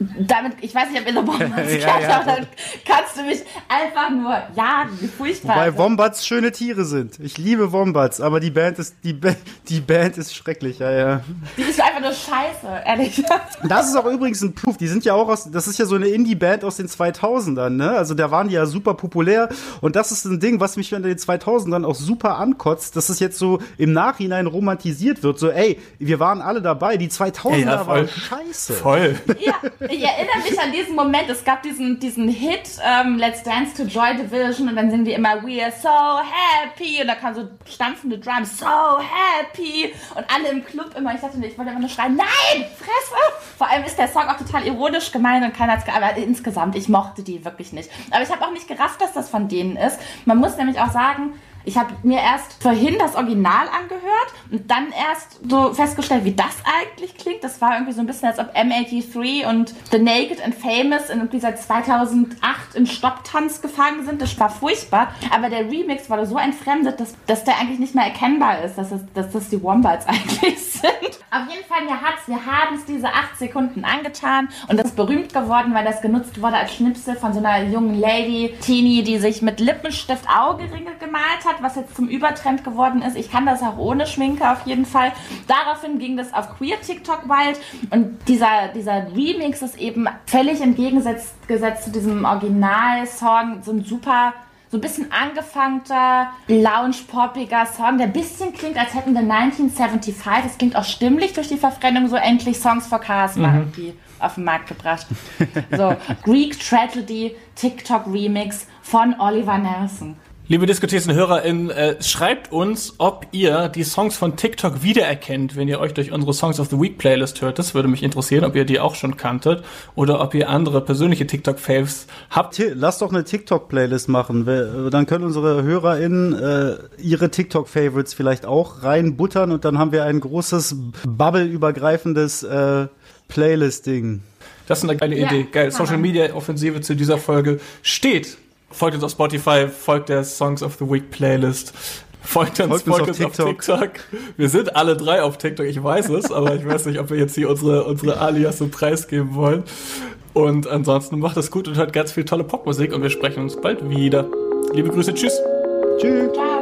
damit, ich weiß nicht, ob ihr so Wombats ja, kennt, ja. aber dann kannst du mich einfach nur jagen, wie furchtbar. Wobei Wombats schöne Tiere sind. Ich liebe Wombats, aber die Band ist, die, ba die Band ist schrecklich, ja, ja. Die ist einfach nur scheiße, ehrlich Das ist auch übrigens ein Proof. Die sind ja auch aus, das ist ja so eine Indie-Band aus den 2000ern, ne? Also da waren die ja super populär und das ist ein Ding, was mich in den 2000ern auch super ankotzt, dass es jetzt so im Nachhinein romantisiert wird. So, ey, wir waren alle dabei, die 2000er ja, waren scheiße. Voll. Ja, ich erinnere mich an diesen Moment. Es gab diesen, diesen Hit, ähm, Let's Dance to Joy Division, und dann singen die immer We are so happy. Und da kamen so stampfende Drums, so happy. Und alle im Club immer, ich dachte, ich wollte immer nur schreien, nein, Fresse! Vor allem ist der Song auch total ironisch gemeint und keiner hat es aber insgesamt, ich mochte die wirklich nicht. Aber ich habe auch nicht gerafft, dass das von denen ist. Man muss nämlich auch sagen, ich habe mir erst vorhin das Original angehört und dann erst so festgestellt, wie das eigentlich klingt. Das war irgendwie so ein bisschen, als ob M83 und The Naked and Famous in irgendwie seit 2008 im Stopptanz gefangen sind. Das war furchtbar. Aber der Remix war so entfremdet, dass, dass der eigentlich nicht mehr erkennbar ist, dass, es, dass das die Wombats eigentlich sind. Auf jeden Fall, wir, hat's, wir haben es diese acht Sekunden angetan und das ist berühmt geworden, weil das genutzt wurde als Schnipsel von so einer jungen Lady, Teenie, die sich mit Lippenstift Augeringe gemalt hat was jetzt zum Übertrend geworden ist. Ich kann das auch ohne Schminke auf jeden Fall. Daraufhin ging das auf Queer TikTok wild und dieser, dieser Remix ist eben völlig entgegengesetzt gesetzt zu diesem Originalsong, so ein super so ein bisschen angefangter, lounge-poppiger Song, der ein bisschen klingt, als hätten wir 1975, das klingt auch stimmlich durch die Verfremdung, so endlich Songs for Cars mhm. irgendwie auf den Markt gebracht. So, Greek Tragedy TikTok Remix von Oliver Nelson. Liebe diskutierten HörerInnen, äh, schreibt uns, ob ihr die Songs von TikTok wiedererkennt, wenn ihr euch durch unsere Songs of the Week Playlist hört. Das würde mich interessieren, ob ihr die auch schon kanntet oder ob ihr andere persönliche TikTok-Faves habt. Lass doch eine TikTok-Playlist machen. Dann können unsere HörerInnen äh, ihre TikTok-Favorites vielleicht auch reinbuttern und dann haben wir ein großes, bubble-übergreifendes äh, Playlisting. Das ist eine geile ja, Idee. Geil. Social Media Offensive zu dieser Folge steht. Folgt uns auf Spotify, folgt der Songs of the Week Playlist. Folgt uns, folgt, folgt uns, auf, TikTok. auf, TikTok. Wir sind alle drei auf TikTok, ich weiß es, aber ich weiß nicht, ob wir jetzt hier unsere, unsere Alias so preisgeben wollen. Und ansonsten macht es gut und hört ganz viel tolle Popmusik und wir sprechen uns bald wieder. Liebe Grüße, tschüss. Tschüss. Ciao.